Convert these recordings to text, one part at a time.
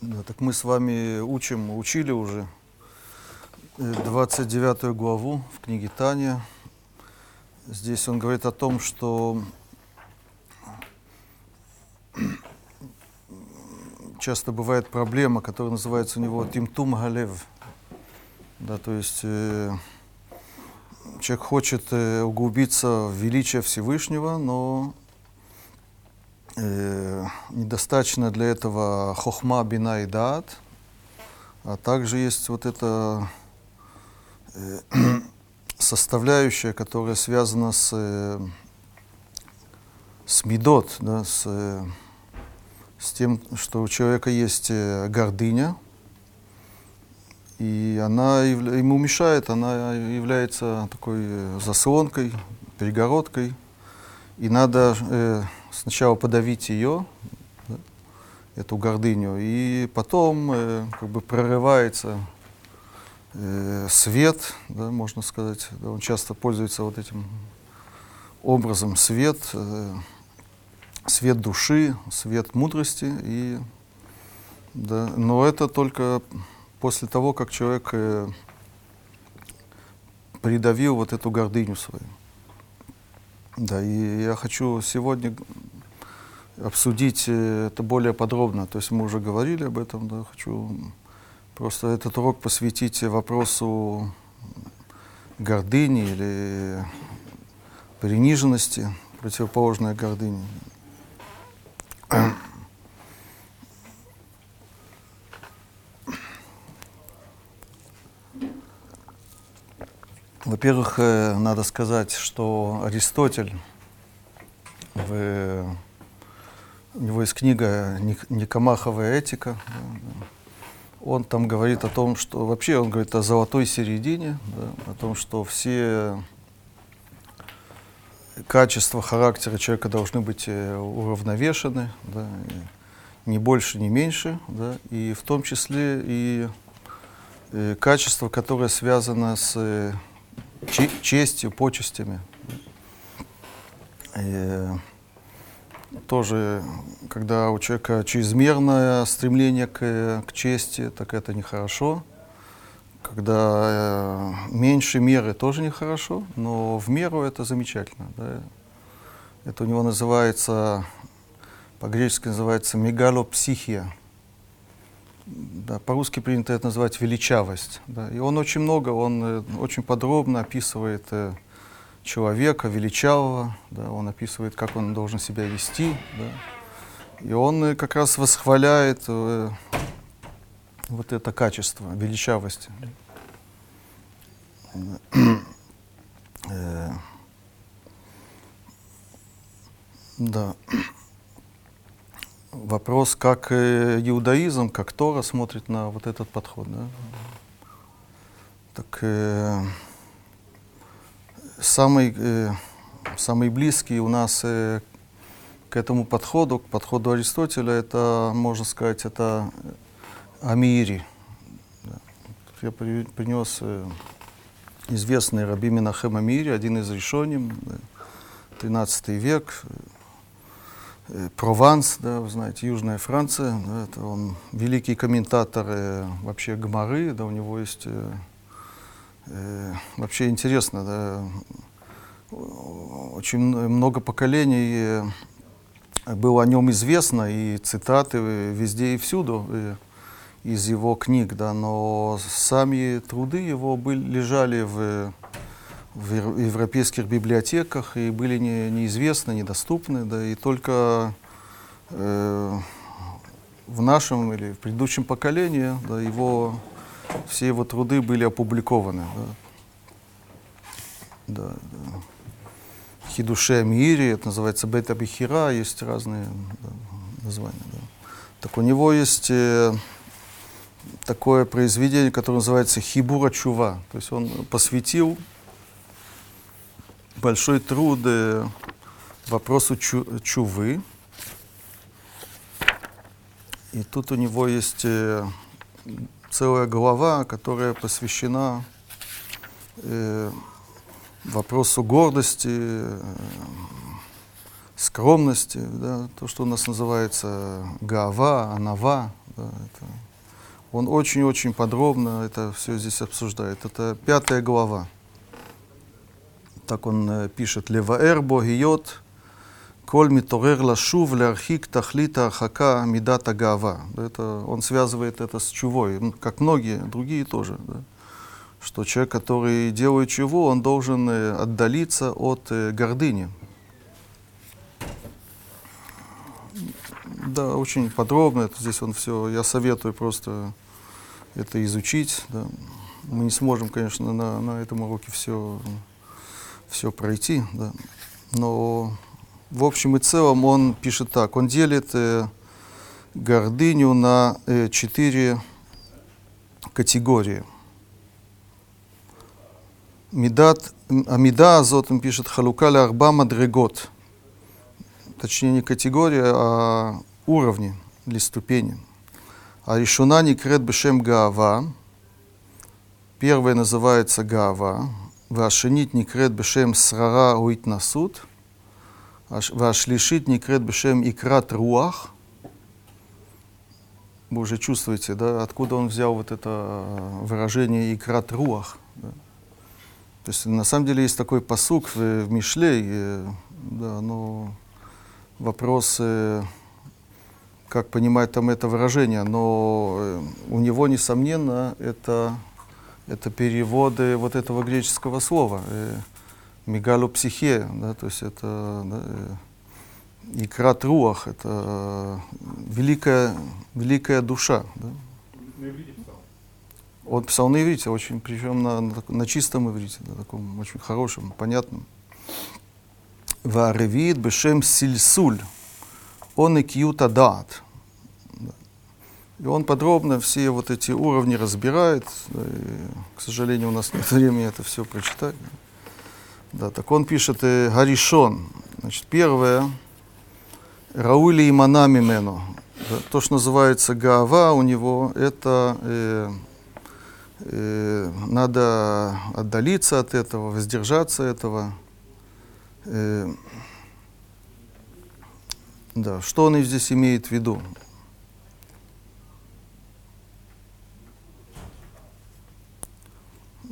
Да, так мы с вами учим, учили уже э, 29 главу в книге Таня. Здесь он говорит о том, что часто бывает проблема, которая называется у него тимтум галев. Да, то есть э, человек хочет э, углубиться в величие Всевышнего, но э, недостаточно для этого хохма, бина и дат, а также есть вот эта э, составляющая, которая связана с, э, с медот, да, с, э, с тем, что у человека есть э, гордыня, и она ему мешает, она является такой э, заслонкой, перегородкой, и надо э, сначала подавить ее, эту гордыню, и потом э, как бы прорывается э, свет, да, можно сказать, да, он часто пользуется вот этим образом свет, э, свет души, свет мудрости, и, да, но это только после того, как человек э, придавил вот эту гордыню свою. Да, и я хочу сегодня обсудить э, это более подробно. То есть мы уже говорили об этом, да, хочу просто этот урок посвятить вопросу гордыни или приниженности, противоположной гордыне. Во-первых, э, надо сказать, что Аристотель, в, у него есть книга «Ник- «Никомаховая этика», он там говорит о том, что вообще он говорит о золотой середине, да, о том, что все качества характера человека должны быть э, уравновешены, да, и ни больше, ни меньше, да, и в том числе и э, качество, которое связано с честью, почестями. Э, тоже, когда у человека чрезмерное стремление к, к чести, так это нехорошо. Когда э, меньше меры тоже нехорошо, но в меру это замечательно. да. Это у него называется, по-гречески называется мегалопсихия. Да, по-русски принято это называть величавость. Да. И он очень много, он э, очень подробно описывает э, человека величавого, да, он описывает, как он должен себя вести. Да. И он э, как раз восхваляет э, вот это качество величавости. Э, Да. Вопрос, как э, иудаизм, как Тора смотрит на вот этот подход. Да? Так э, самый, э, самый близкий у нас э, к этому подходу, к подходу Аристотеля, это, можно сказать, это Амири. Да. Я при- принес э, известный Раби Минахем Амири, один из решений, 13 век, э, Прованс, да, вы знаете, Южная Франция, да, это он великий комментатор э, вообще Гмары, да, у него есть э, э, вообще интересно, да, очень много поколений э, было о нем известно, и цитаты э, везде и всюду э, из его книг, да, но сами труды его были, лежали в, в ев- европейских библиотеках и были не, неизвестны, недоступны, да, и только э, в нашем или в предыдущем поколении да, его, все его труды были опубликованы. Да. Да, да. Хидуше Мири, это называется Бета Бихира, есть разные да, названия. Да. Так у него есть э, такое произведение, которое называется Хибура Чува. То есть он посвятил большой труд э, вопросу чу- чувы. И тут у него есть э, целая глава, которая посвящена э, вопросу гордости, э, скромности, да, то, что у нас называется гава, анава. Да, это, он очень-очень подробно это все здесь обсуждает. Это пятая глава. Так он пишет. Леваэр богиот коль миторер лашув лярхик тахлита архака мидата гава. Это, он связывает это с чувой, как многие другие тоже. Да что человек, который делает чего, он должен э, отдалиться от э, гордыни. Да, очень подробно это здесь он все. Я советую просто это изучить. Да. Мы не сможем, конечно, на, на этом уроке все, все пройти, да. но в общем и целом он пишет так. Он делит э, гордыню на э, четыре категории – Медат, Амида Азот, он пишет, халукаля арба мадрегот. Точнее, не категория, а уровни или ступени. А решуна некрет бешем гаава. Первая называется гава. Вашинит некрет бешем срара уитнасут. Вашлишит некрет бешем икрат руах. Вы уже чувствуете, да, откуда он взял вот это выражение икрат руах. Да? То есть на самом деле есть такой посук в, в Мишле, и, да, но вопрос, э, как понимать там это выражение, но э, у него, несомненно, это, это переводы вот этого греческого слова, э, мегалопсихе, да, то есть это да, э, икрат руах, это э, великая, великая душа. Да. Он писал на иврите, очень, причем на, на, на чистом иврите, на таком очень хорошем, понятном. Варевит бешем сильсуль, он и кьюта дат. И он подробно все вот эти уровни разбирает. И, к сожалению, у нас нет времени это все прочитать. Да, так он пишет э, Гаришон. Значит, первое. Раули и Манами Мену. Да, то, что называется Гава у него, это э, э, надо отдалиться от этого, воздержаться этого. Э, да, что он здесь имеет в виду?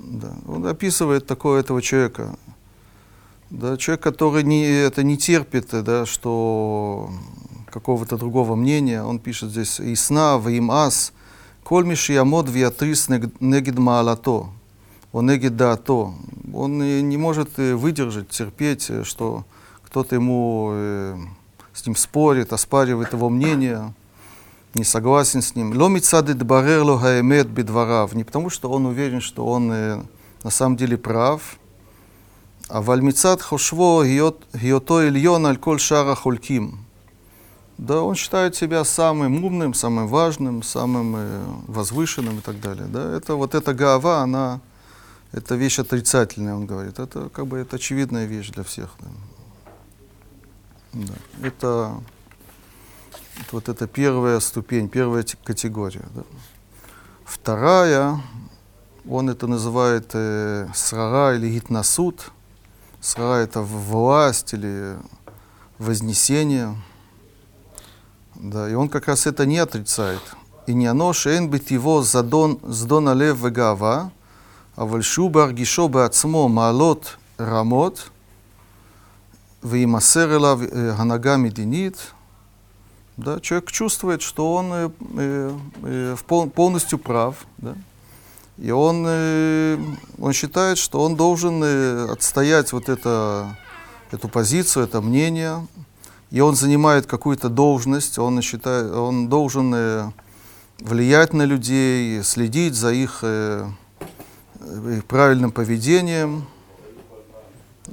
Да. Он описывает такого этого человека. Да, человек, который не, это не терпит, э, да, что какого-то другого мнения. Он пишет здесь «Исна, им ас, коль мишиямод виатрис негид маалато, он негид да даато». Он не может э, выдержать, терпеть, э, что кто-то ему э, с ним спорит, оспаривает его мнение не согласен с ним. Ло мицадит барерло хаэмет бедварав. Не потому, что он уверен, что он на самом деле прав, а вальмицад хошво гиото ильон аль коль шара хольким. Да, он считает себя самым умным, самым важным, самым э, возвышенным и так далее. Да, это вот эта гава, она, это вещь отрицательная, он говорит. Это как бы это очевидная вещь для всех. Да. Это вот это первая ступень, первая категория. Да. Вторая, он это называет э, срара или гитнасуд. Срара это власть или вознесение. Да, и он как раз это не отрицает. И не оно шейн бит его задон сдона лев вегава, а вальшу баргишо бацмо малот рамот, вимасер элав э, ханага мединит, да? Человек чувствует, что он э, э, э полностью прав, да? и он, э, он считает, что он должен э, отстоять вот это, эту позицию, это мнение, и он занимает какую-то должность, он, считает, он должен э, влиять на людей, следить за их, э, э их правильным поведением.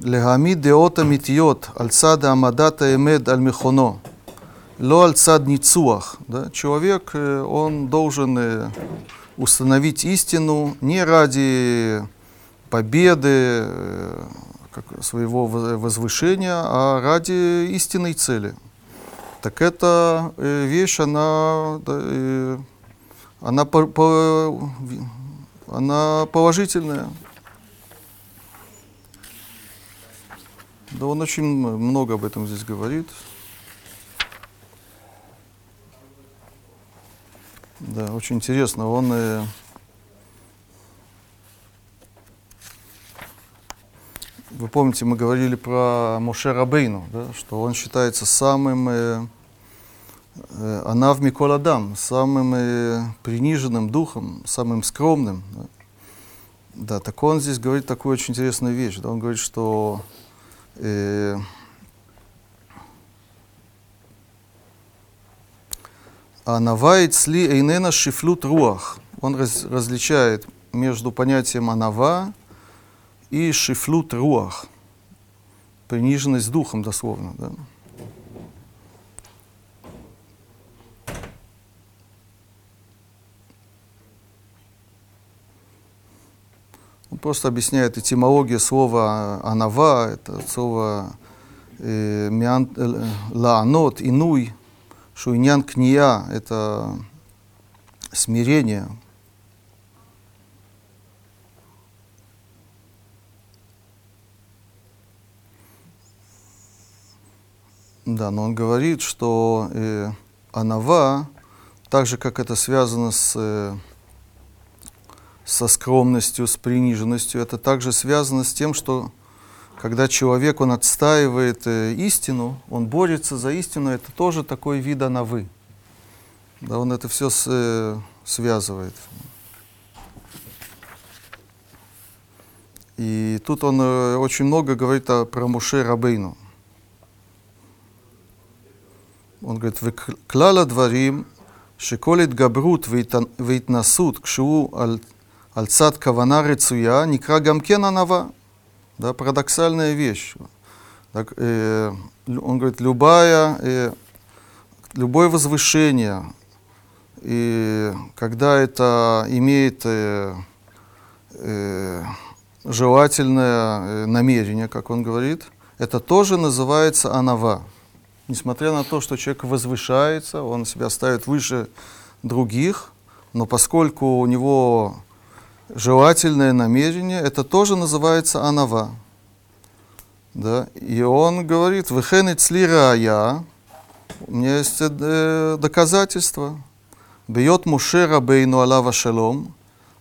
Легами деота митиот, альцада амадата эмед аль-михоно. Лоаль цадницуах. Да? Человек, э, он должен э, установить истину не ради победы, э, как, своего возвышения, а ради истинной цели. Так эта вещь, она, да, она, по, по, она положительная. Да он очень много об этом здесь говорит. Да, очень интересно. Он э, вы помните, мы говорили про Моше Рабейну, да, что он считается самым э, э, Анав Микол Адам, самым э, приниженным духом, самым скромным. Да. да, так он здесь говорит такую очень интересную вещь. Да, он говорит, что э, А навает сли эйнена шифлют руах. Он раз, различает между понятием анава и шифлют руах. Приниженность духом, дословно. Да? Он просто объясняет этимологию слова анава, это слово э, э, лаанот, инуй, иньян кния – это смирение. Да, но он говорит, что э, анава, так же, как это связано с, э, со скромностью, с приниженностью, это также связано с тем, что когда человек, он отстаивает э, истину, он борется за истину, это тоже такой вид на. Да, он это все с, э, связывает. И тут он э, очень много говорит о, про Муше Рабейну. Он говорит, «Клала дварим, шиколит габрут вейтнасут кшу аль, аль цад кавана рецуя, никра гамкен анава». Да, парадоксальная вещь. Так, э, он говорит, любая, э, любое возвышение, и когда это имеет э, э, желательное э, намерение, как он говорит, это тоже называется анава. Несмотря на то, что человек возвышается, он себя ставит выше других, но поскольку у него желательное намерение, это тоже называется анава. Да? И он говорит, «Вехенет сли я, у меня есть э, доказательства. Бьет Муше Рабейну Алава Шалом,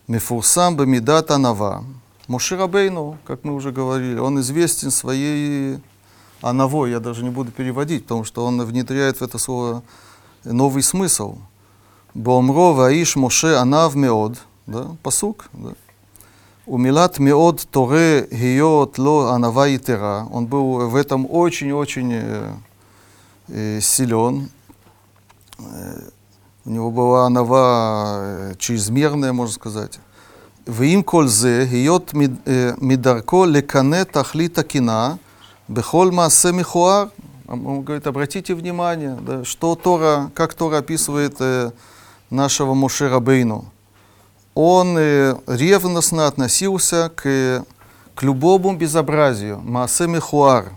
Мефурсам Бамидат Анава. Муше Рабейну, как мы уже говорили, он известен своей анавой, я даже не буду переводить, потому что он внедряет в это слово новый смысл. Бомро Ваиш Моше Анав Меод – да, посук. Да. Умилат меод торе гиот ло анава етера. Он был в этом очень-очень э, э, силен. Э, у него была анава э, чрезмерная, можно сказать. ואם כל זה, היות מדרכו לקנא תכלית הקנאה בכל מעשה מכוער, он говорит, обратите внимание, да, что Тора, как Тора описывает э, нашего Моше Рабейну он э, ревностно относился к, к любому безобразию, маасе мехуар,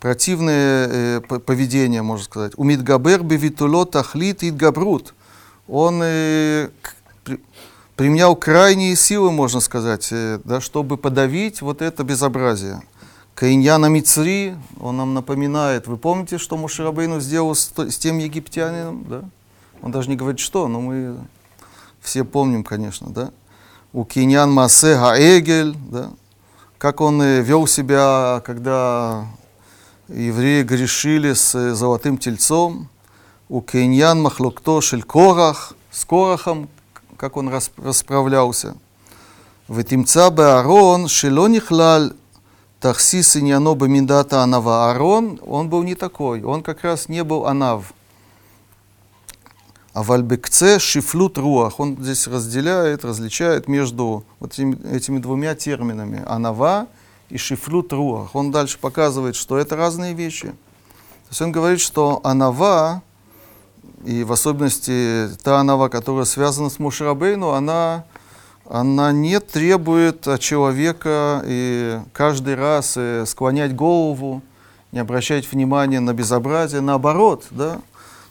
противное э, поведение, можно сказать. Умидгабер бевитуло тахлит идгабрут. Он э, при, применял крайние силы, можно сказать, э, да, чтобы подавить вот это безобразие. Каиньяна Мицри, он нам напоминает, вы помните, что Мушарабейну сделал с, с тем египтянином? Да? Он даже не говорит, что, но мы все помним, конечно, да, у Киньян Массе Эгель, да, как он вел себя, когда евреи грешили с э, золотым тельцом, у Киньян Махлокто Шелькорах, с Корахом, как он расправлялся. Ветимца Баарон, Шелонихлаль, Тахсис и Ниано Бамидата Анава. Арон. он был не такой, он как раз не был Анав. А вальбекце шифлют руах. Он здесь разделяет, различает между вот этими, этими двумя терминами. Анава и шифлют руах. Он дальше показывает, что это разные вещи. То есть он говорит, что анава, и в особенности та анава, которая связана с Мушрабейну, она, она не требует от человека и каждый раз э, склонять голову, не обращать внимания на безобразие. Наоборот, да,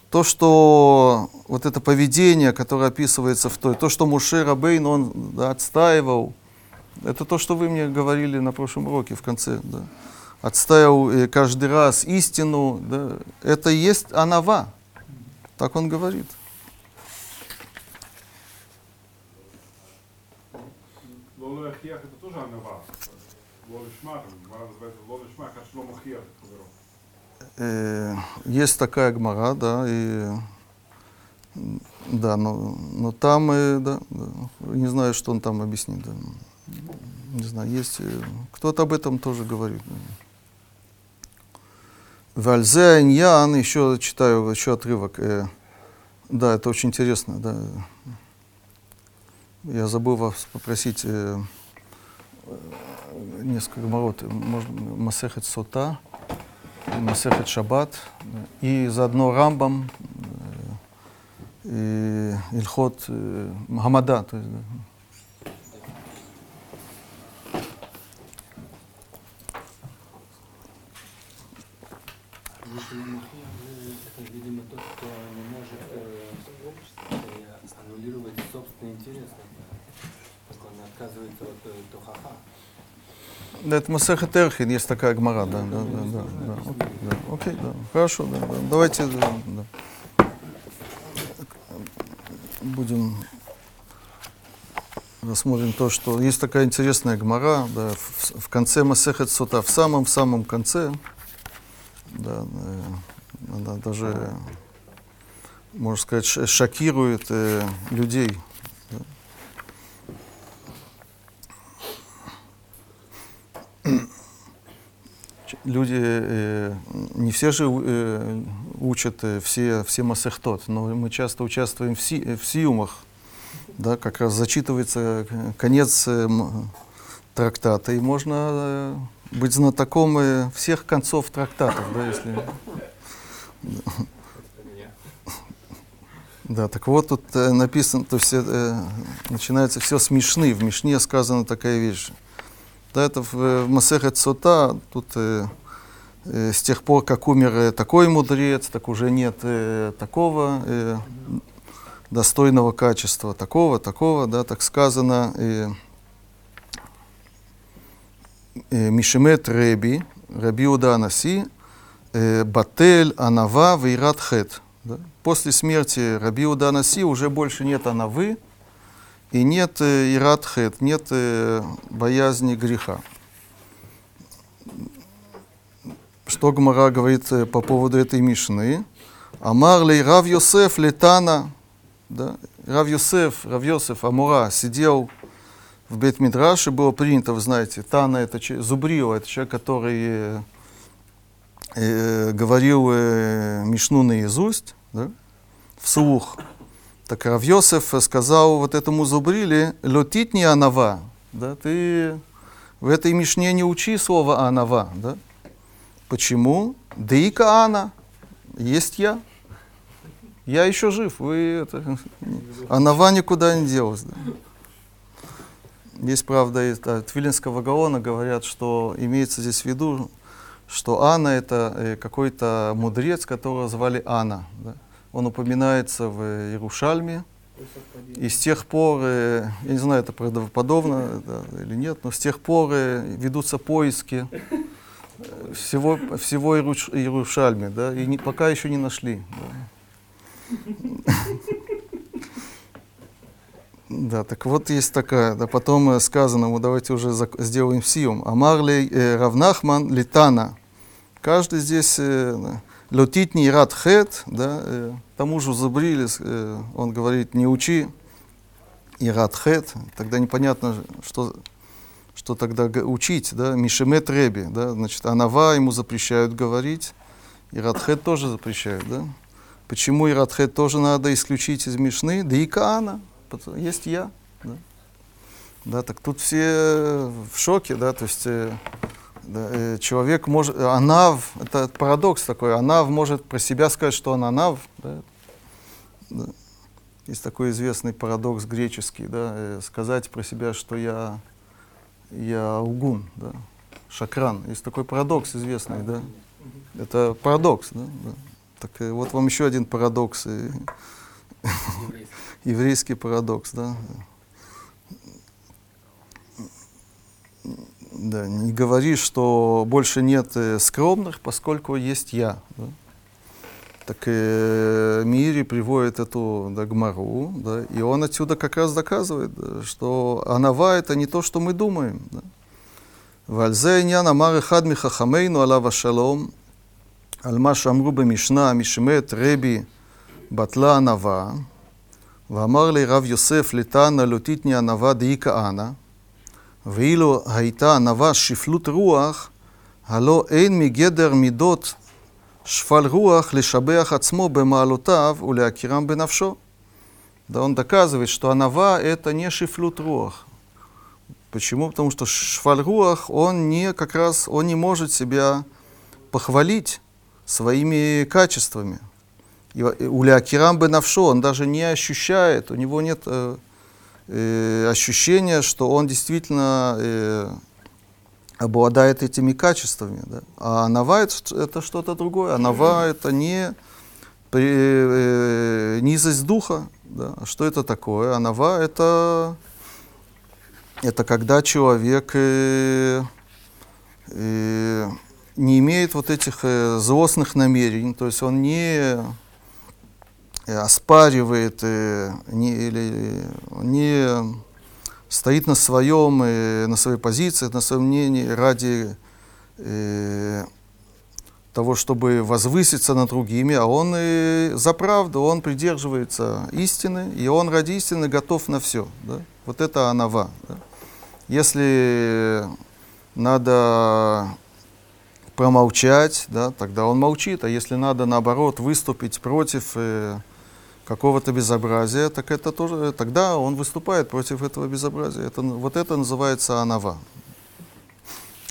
то, что вот это поведение, которое описывается в той, то, что Муше Рабейн, он да, отстаивал, это то, что вы мне говорили на прошлом уроке в конце, да. отстаивал э, каждый раз истину, да, это есть анава, так он говорит. это тоже анава. Лолишмар, называется Лолишмар, Хашло Э, Есть такая гмара, да, и да, но, но там, э, да, да, не знаю, что он там объяснит, да. не знаю, есть, э, кто-то об этом тоже говорит. Вальзе Иньян, еще читаю еще отрывок. э, да, это очень интересно, да. Я забыл вас попросить э, э, несколько гмарот, может, Масехет Сота, Масехет Шаббат, и заодно Рамбам, э, и Ильхот э, Мухаммада. То есть, да. Если мухия, это, видимо, тот, кто не может э, э, аннулировать собственный интерес. как бы. Он отказывается от э, тухаха. Да, это Масехет Эрхин, есть такая гмара, да, да, да, да, да, окей, да, окей, да, хорошо, да, да, давайте, да, да. будем рассмотрим то, что есть такая интересная гмара, да, в, в конце Масехет Сота, в самом в самом конце, да, э, она даже, можно сказать, шокирует э, людей. Люди, э, не все же э, учат э, все, все масехтот, но мы часто участвуем в, си, в сиумах, да, как раз зачитывается конец трактата, и можно быть знатоком всех концов трактатов, да, если... Да, так вот тут э, написано, то все, э, начинается все с. В Мишне сказана такая вещь. Да, это в, в Масехет Сота, тут э, с тех пор, как умер э, такой мудрец, так уже нет э, такого э, достойного качества, такого, такого, да, так сказано. Э, э, Мишемет Реби, Раби Уда Анаси, э, Батель, Анава, Вейрат Хет. После смерти Раби Уда Анаси уже больше нет Анавы и нет э, Ират Хет, нет э, боязни греха. Что Гмара говорит э, по поводу этой Мишны? Амар ли Рав Йосеф летана, да? Рав Йосеф, Рав Йосеф Амура сидел в бет Мидраше, было принято, вы знаете, Тана это Зубрио, это человек, который э, э, говорил э, Мишну наизусть, да? вслух. Так Рав Йосеф сказал вот этому Зубриле, летит не анава, да? ты в этой Мишне не учи слово анава, да? Почему? Дейка ана, есть я. Я еще жив, вы это, анава никуда не делась. Да? Есть, правда, из да, Твилинского Гаона говорят, что имеется здесь в виду, что Анна это э, какой-то мудрец, которого звали Анна. да. Он упоминается в Иерушальме. И с тех пор, э, я не знаю, это правдоподобно да, или нет, но с тех пор э, ведутся поиски всего, всего Иеруш- Иерушальме, да, и не- пока еще не нашли. Да. Так вот есть такая. Да, потом э, сказано, вот давайте уже сделаем сиум. Амарлей э, Равнахман Литана. Каждый здесь э, летит не рад хет, да, э, тому же Забрили, э, он говорит, не учи и рад хет. Тогда непонятно, что, что тогда учить, да, Мишемет Реби, да, значит, Анава ему запрещают говорить, и Радхет тоже запрещают, да. Почему и Радхет тоже надо исключить из Мишны? Да и Каана, есть я. Да. да, так тут все в шоке, да, то есть э, да, э, человек может, э, анав, это парадокс такой, анав может про себя сказать, что он анав, да. Да. Есть такой известный парадокс греческий, да, э, сказать про себя, что я, я лгун, да, шакран. Есть такой парадокс известный, да. Это парадокс, да. да. Так э, вот вам еще один парадокс, э, Еврейский. еврейский парадокс, да. Да, не говори, что больше нет э, скромных, поскольку есть я. да. Так э, Мири приводит эту да, Гмару, да, и он отсюда как раз доказывает, да, что Анава это не то, что мы думаем. Да. ועל זה עניין אמר אחד מחכמינו עליו השלום, על מה שאמרו במשנה, משמת רבי בטלה ענווה, ואמר לי רב יוסף לתנא לא תתני ענווה דאי כהנא, ואילו הייתה ענווה שפלות רוח, הלא אין מגדר מידות шфаль руах лишабеах ацмо бемаалутав уляакирам бенавшо. Да он доказывает, что анава – это не шифлют руах. Почему? Потому что швальруах он не, как раз, он не может себя похвалить своими качествами. Улякирам бенавшо, он даже не ощущает, у него нет э, ощущения, что он действительно э, обладает этими качествами. Да? А анава это, что-то другое. Анава это не при, э, низость духа. Да? А что это такое? Анава это, это когда человек э, э, не имеет вот этих э, злостных намерений, то есть он не э, оспаривает э, не, или не стоит на своем, э, на своей позиции, на своем мнении ради э, того, чтобы возвыситься над другими, а он и за правду, он придерживается истины, и он ради истины готов на все. Да? Вот это анава. Да? Если надо промолчать, да, тогда он молчит, а если надо, наоборот, выступить против э, какого-то безобразия, так это тоже, тогда он выступает против этого безобразия. Это, вот это называется анава.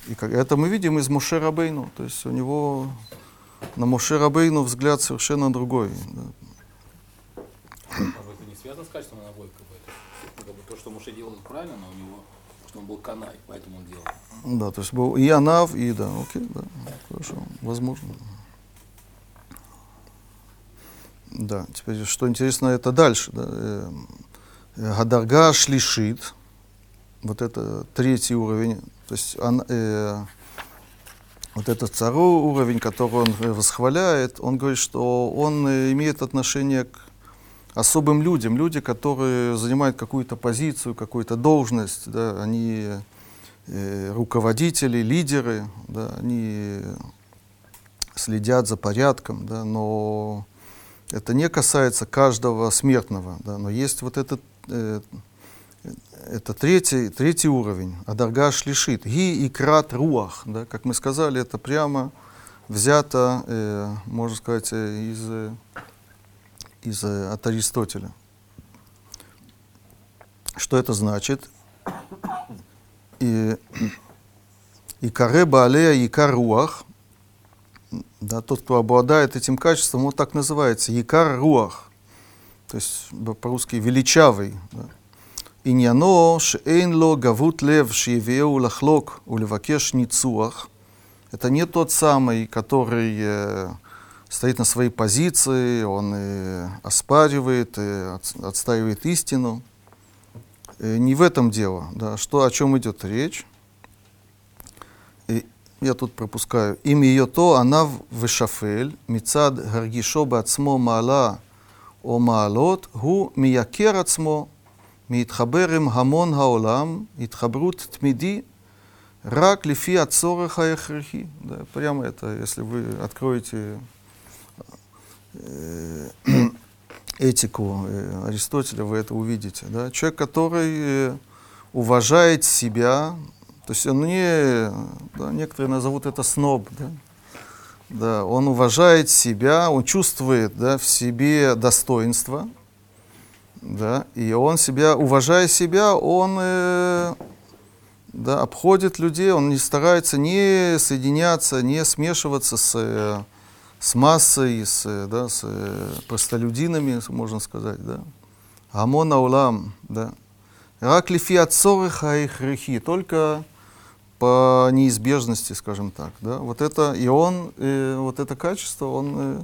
И как, это мы видим из Моше Рабейну, то есть у него на Моше Рабейну взгляд совершенно другой. Да. Может быть, это не связано с качеством бы, это, как бы то, что Муше делал правильно, но у него, что он был канай, поэтому он делал. Да, то есть был и Анав, и да, окей, да, хорошо, возможно. Да, теперь что интересно, это дальше. Да, э, Гадарга шлишит, вот это третий уровень, то есть он, э, вот этот второй уровень, который он восхваляет, он говорит, что он э, имеет отношение к особым людям, люди, которые занимают какую-то позицию, какую-то должность, да, они э, руководители, лидеры, да, они следят за порядком, да, но это не касается каждого смертного, да, но есть вот этот, э, это третий, третий уровень, адарга шлишит, ги и крат руах, да, как мы сказали, это прямо взято, э, можно сказать, э, из, э, из, э, от Аристотеля. Что это значит? И, и каре баалея и каруах, да, тот, кто обладает этим качеством, он так называется, якар руах, то есть по-русски величавый. Да. Иньяно шейнло гавут лев шиевеу лахлок улевакеш ницуах. Это не тот самый, который э, стоит на своей позиции, он и оспаривает, э, и отстаивает истину. И не в этом дело. Да. Что, о чем идет речь? И я тут пропускаю. Им ее то, она вешафель, мицад гаргишо בעצמו מעלה או מעלות, הוא מייקר עצמו להתחבר עם המון העולם, התחברות תמידי, רק לפי הצורך ההכרחי. Да, прямо это, если вы откроете э, этику э, Аристотеля, вы это увидите. Да? Человек, который э, уважает себя, то есть он не, да, некоторые назовут это сноб, да? Да, он уважает себя, он чувствует да, в себе достоинство, да, и он себя, уважая себя, он э, да, обходит людей, он не старается не соединяться, не смешиваться с, э, с массой, с, да, с э, простолюдинами, можно сказать, да. Амон аулам, да. Рак лифи от их только по неизбежности, скажем так. Да? Вот это, и он, э, вот это качество, он э,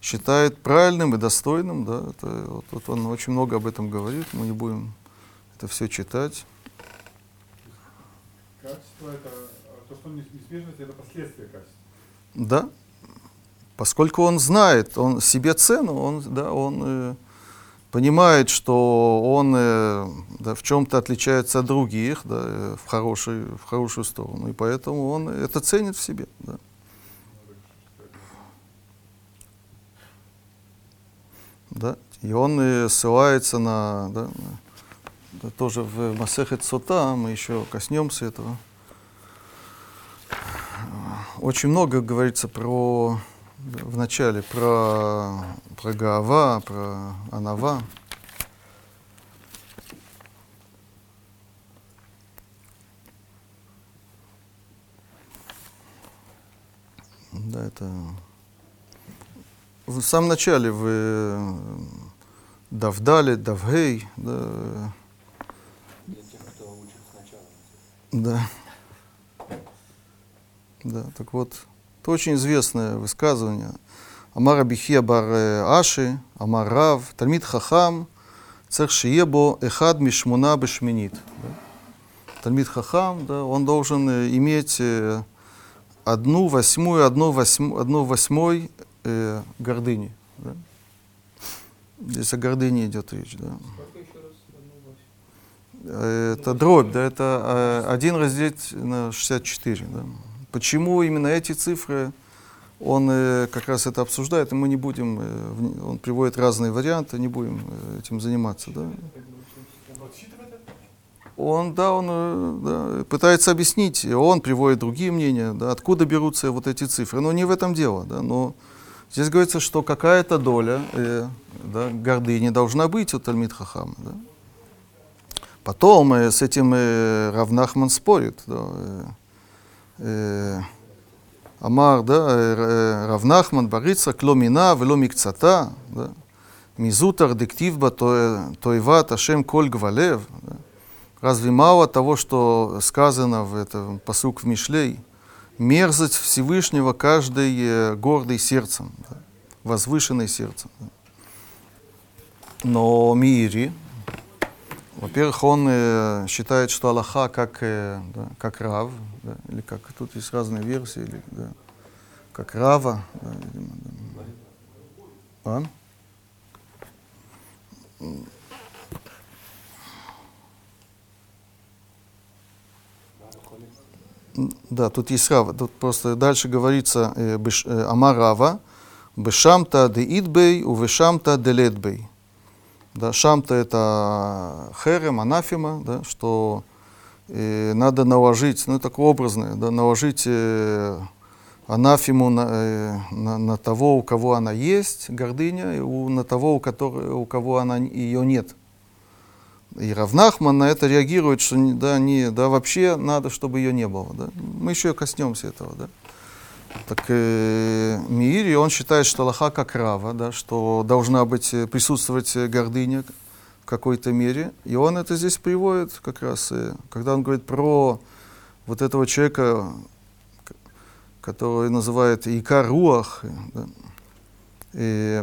считает правильным и достойным. Да? Это, вот, вот он очень много об этом говорит, мы не будем это все читать. Качество это, то, что неизбежность, это последствия качества. Да. поскольку он знает, он себе цену, он, да, он э, понимает, что он э, да, в чем-то отличается от других, да, э, в, хороший, в хорошую сторону, и поэтому он это ценит в себе. Да. Да, и он э, ссылается на, да, да, тоже в Масехет Сота, мы еще коснемся этого. Очень много говорится про, в начале, про, про Гаава, про Анава. Да, это в самом начале в э, Давдале, Давгей, да, Для тех, кто учит сначала. да. Да, так вот, это очень известное высказывание. Амар Абихия бар э, Аши, Амар Рав, Талмит Хахам, цех шиебо эхад мишмуна бешминит. Талмит Хахам, да, он должен э, иметь э, одну восьмую, одну, восьму, одну восьмой э, гордыни. Да? Здесь о гордыне идет речь. Да? Это дробь, да, это один разделить на 64. Да. Почему именно эти цифры? Он э, как раз это обсуждает, и мы не будем, э, вни- он приводит разные варианты, не будем э, этим заниматься. Да. Он, да, он э, да, пытается объяснить, он приводит другие мнения, да, откуда берутся вот эти цифры. Но не в этом дело. Да, но здесь говорится, что какая-то доля э, да, гордыни должна быть у Тальмит Хахама. Да. Потом э, с этим э, Равнахман спорит. Да, э, э, Амар, да, э, э, Равнахман боится, кло мина, вело микцата, да, дектив ба тоева ташем коль гвалев. да. Разве мало того, что сказано в этом посук в Мишлей? Мерзость Всевышнего каждый э, гордый сердцем, да, возвышенный сердцем. да. Но Мири, во-первых, он э, считает, что Аллаха как, э, да, как Рав, да, или как, тут есть разные версии, или, да, как Рава. Да, видимо, да. А? Да, тут есть Рава. Тут просто дальше говорится э, э, Ама Рава, Бешамта де Идбей, Увешамта де Ледбей. Да, шамта это херем, анафема, да, что э, надо наложить, ну так образно, да, наложить э, анафему на, э, на, на того, у кого она есть, гордыня, и у, на того, у, которого, у кого она, ее нет. И Равнахман на это реагирует, что да, не, да, вообще надо, чтобы ее не было. Да. Мы еще коснемся этого. Да. Так э, Миири, он считает, что Аллаха как Рава, да, что должна быть, э, присутствовать э, гордыня в какой-то мере. И он это здесь приводит как раз, и, когда он говорит про вот этого человека, который называет Икаруах, да, и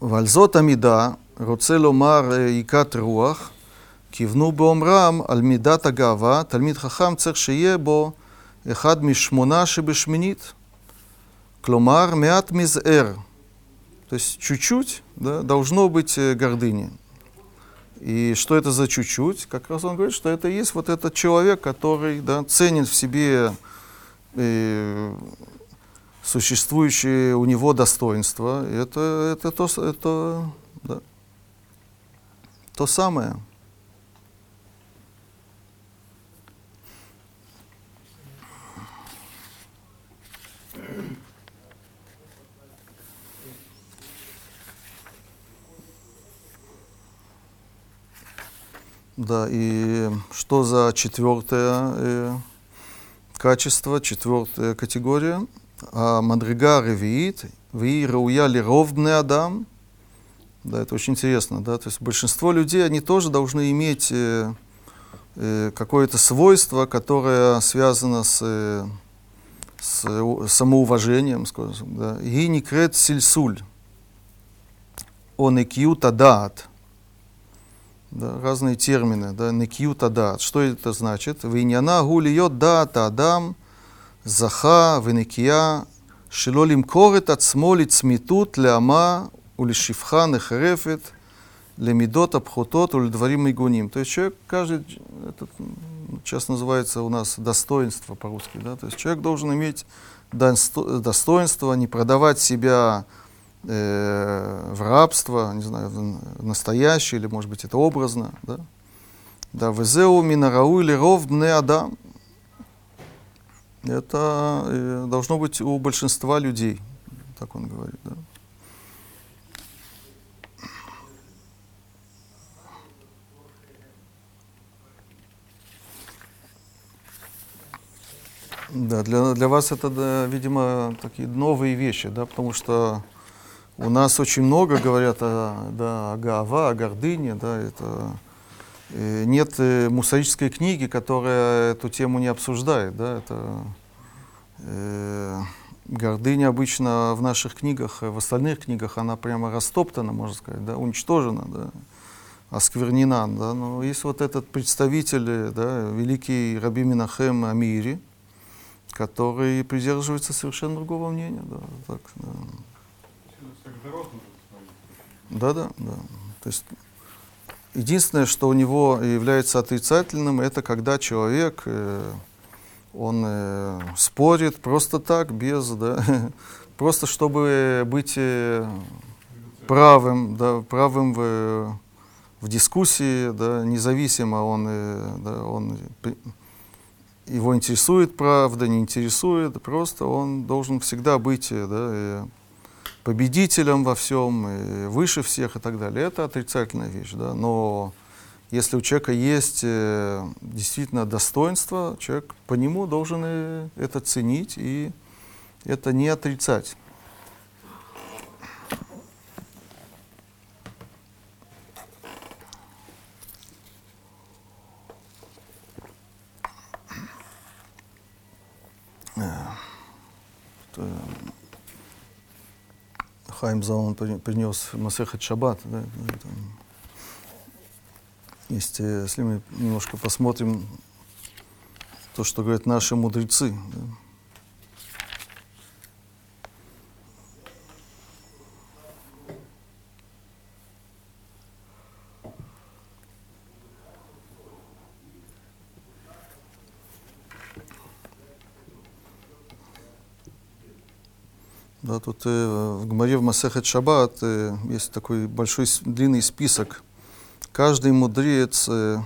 Вальзот Амида, Руцеломар э Икат Руах, Кивну Бомрам, Альмидат Агава, Тальмид Хахам Цершиебо, Эхад Мишмона Шибешминит, Кломар Мят Мизэр, то есть чуть-чуть да, должно быть э, гордыни. И что это за чуть-чуть? Как раз он говорит, что это есть вот этот человек, который да, ценит в себе э, существующие у него достоинства. И Это, это, то, это да, то самое. Да, и что за четвертое э, качество, четвертая категория? А Мадрига ревиит, ви рауя ли ров бне адам. Да, это очень интересно, да, то есть большинство людей, они тоже должны иметь э, э, какое-то свойство, которое связано с, э, с самоуважением, скажем, да. И некрет сильсуль, он икью тадаат да, разные термины, да, некьюта да, что это значит? Виньяна гулиот да тадам, заха, венекия, шилолим корет от смолит сметут ляма, улишифха нехрефет, лемидот абхутот, ульдварим игуним. То есть человек, каждый, это сейчас называется у нас достоинство по-русски, да, то есть человек должен иметь достоинство, не продавать себя э, в рабство, не знаю, в настоящее, или, может быть, это образно, да. Да, везеу минарау или ров бне адам. Это э, должно быть у большинства людей, так он говорит, да. Да, для, для вас это, да, видимо, такие новые вещи, да, потому что у нас очень много говорят о, да, о гава, о гордыне, да, это э, нет э, мусорической книги, которая эту тему не обсуждает, да, это э, гордыня обычно в наших книгах, в остальных книгах она прямо растоптана, можно сказать, да, уничтожена, да, осквернена, да, но есть вот этот представитель, да, великий Раби Минахем Амири, который придерживается совершенно другого мнения. Да, так, да. Да, да, да. То есть единственное, что у него является отрицательным, это когда человек, э, он э, спорит просто так, без, да, просто чтобы быть э, правым, да, правым в, в дискуссии, да, независимо он, э, да, он его интересует правда, не интересует, просто он должен всегда быть э, да, э, победителем во всем, э, выше всех и так далее. Это отрицательная вещь, да, но если у человека есть э, действительно достоинство, человек по нему должен э, это ценить и это не отрицать. Э, Хайм при- принес Масехет Шаббат. Да, есть, э, если мы немножко посмотрим то, что говорят наши мудрецы. да. Да, тут э, в Гмаре в Масехет Шаббат э, есть такой большой длинный список. Каждый мудрец, э,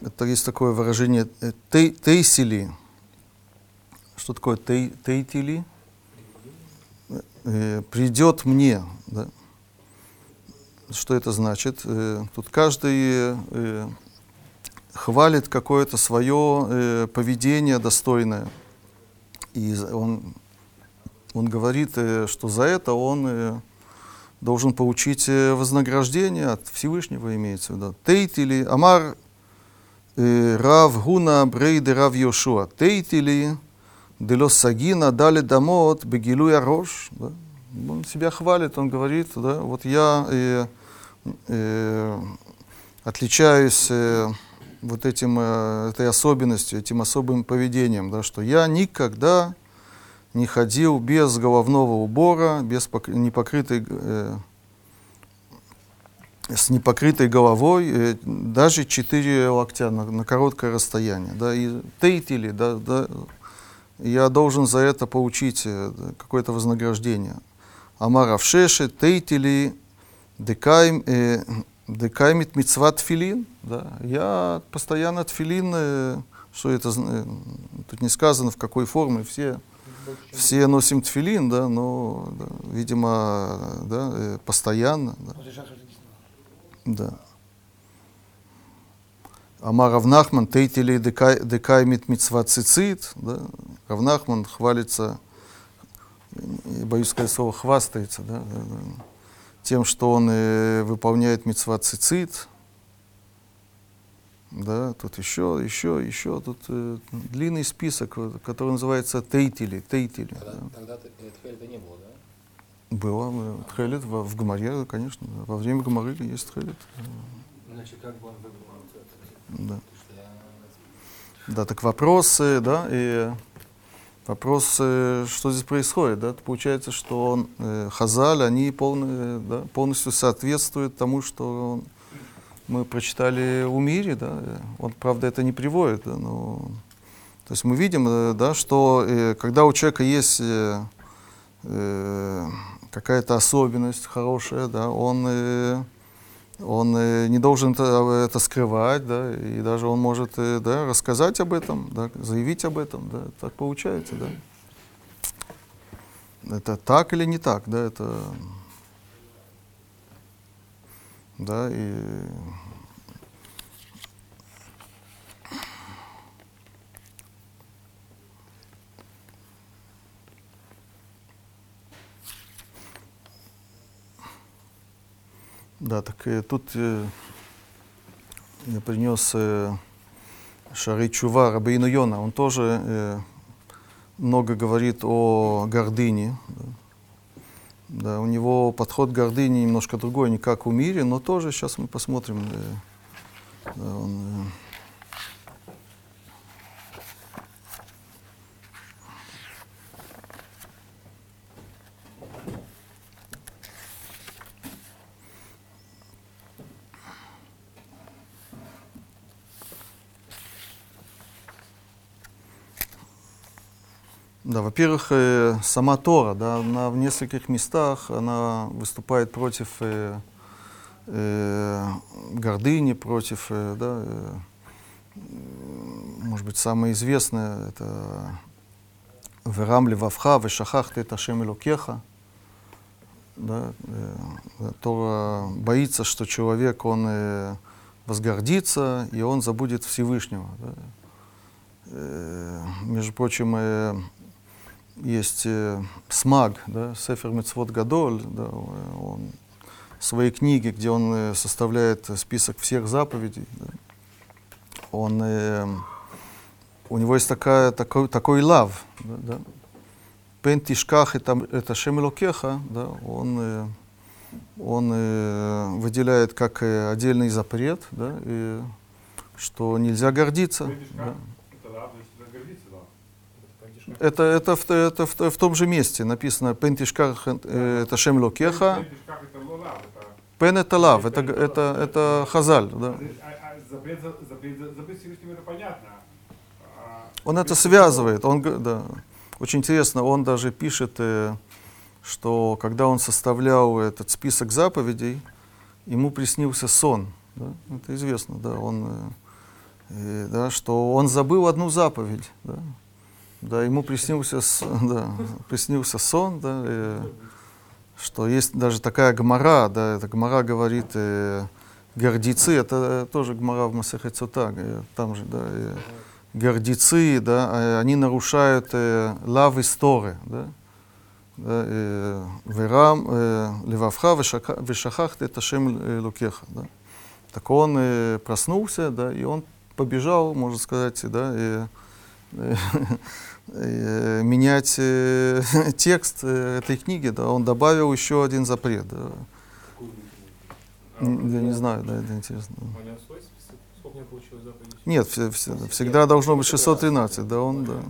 это есть такое выражение э, тей- тейсили. Что такое тей, тейтили? Э, придет мне. Да. Что это значит? Э, тут каждый э, хвалит какое-то свое э, поведение достойное. И он он говорит, э, что за это он э, должен получить э, вознаграждение от Всевышнего, имеется в виду. Тейтили, Амар Рав Гуна Брейде Рав Йошуа. Тейтили, Делос Сагина, Дали Дамот, Бегилуя Рош. Да? Он себя хвалит, он говорит, да, вот я э, э, отличаюсь э, вот этим, э, этой особенностью, этим особым поведением, да, что я никогда не ходил без головного убора, без пок- непокрытой, э, с непокрытой головой, э, даже 4 локтя на, на короткое расстояние. Да, и тейтили, да, да, я должен за это получить э, какое-то вознаграждение. Амар Авшеши, тейтили, декайм, э, декаймит мицват филин. Да, я постоянно тфилин, э, что это, э, тут не сказано в какой форме, все все носим тфилин, да, но, да, видимо, да, э, постоянно. Да. да. Ама Равнахман тейтили декаймит митцва цицит. Да. Равнахман хвалится, боюсь сказать слово, хвастается да, да, да, тем, что он э, выполняет митцва цицит. Да, тут еще, еще, еще, тут э, длинный список, который называется тейтили, тейтили. Тогда, да. тогда э, не было, да? Было э, тхелет в, в Гамаре, конечно. да. Во время Гамары есть тхелет. Иначе как бы он выбрал? Да. Я... да, так вопросы, да, и Вопрос, э, что здесь происходит, да? Получается, что он, э, Хазаль, они полны- да, полностью соответствуют тому, что мы прочитали у мире, да? Он, правда, это не приводит, да, но... То есть мы видим, э, да, что э, когда у человека есть э, э, какая-то особенность хорошая, да, он, э, он э, не должен это, это скрывать, да, и даже он может э, да, рассказать об этом, да, заявить об этом, да, так получается, да. Это так или не так, да, это, да, и Да, так э, тут э, я принес э, Шары Чува Рабейну Йона. Он тоже э, много говорит о гордыне. Да. Да, у него подход к гордыне немножко другой, не как у мире, но тоже сейчас мы посмотрим. э, да, он, Да, во-первых, э, сама Тора, да, она в нескольких местах она выступает против э, э, гордыни, против, э, да, э, может быть, самое известное это «Верам левавха, вешахах ты Ашем Элокеха». Да, э, Тора боится, что человек, он э, возгордится, и он забудет Всевышнего. Да. Э, между прочим, э, есть э, Смаг, да, Сефер Мецвод Гадоль, да, он в своей книге, где он э, составляет список всех заповедей, да, он, э, у него есть такая, такой, такой лав, да, да. Пен тишках это, это шемелокеха, да, он, э, он э, выделяет как э, отдельный запрет, да, и что нельзя гордиться. Да, значит, надо гордиться, да. Это, это, в, это в, в том же месте написано «Пентишках э, это шем локеха». Это это... Пен это лав, это, это, это хазаль. Да. А, а запрет, за- запрет, за- запрет Всевышнего, это понятно. А Он это запрет связывает. Он, да. Очень интересно, он даже пишет, э, что когда он составлял этот список заповедей, ему приснился сон. Да? Это известно, да. Он, э, да, что он забыл одну заповедь. Да, да ему приснился, да, приснился сон, да, э, что есть даже такая гмара, да, эта гмара говорит, э, гордецы, это тоже гмара в Масехет Сута, э, там же, да, э, гордецы, да, э, они нарушают э, лав истории, да, да, э, верам левавха вешахахт это шем лукеха, да. Так он э, проснулся, да, и он побежал, можно сказать, да, э, э, менять э, текст э, этой книги, да, он добавил еще один запрет, да. Я не знаю, да, это интересно. Нет, все- все- всегда должно быть 613, да, он, да.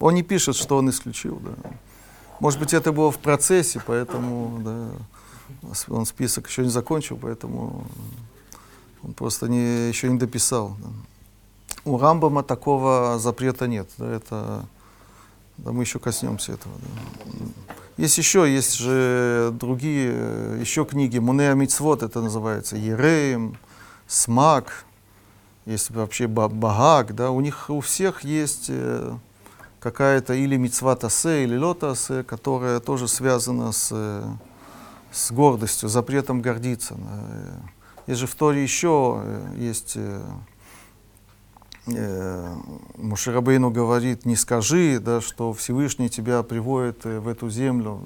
Он не пишет, что он исключил, да. Может быть, это было в процессе, поэтому, да, он список еще не закончил, поэтому он просто не, еще не дописал. да. У Рамбама такого запрета нет, да, это, да, мы еще коснемся этого. да. Есть еще, есть же другие, э, еще книги, Мунеа Мицвод это называется, Ереем, Смак, есть вообще ба- Багак, да, у них у всех есть э, какая-то или мицват асе, или лота асе, которая тоже связана с, э, с гордостью, запретом гордиться. Есть же в Торе еще есть э, говорит, не скажи, да, что Всевышний тебя приводит э, в эту землю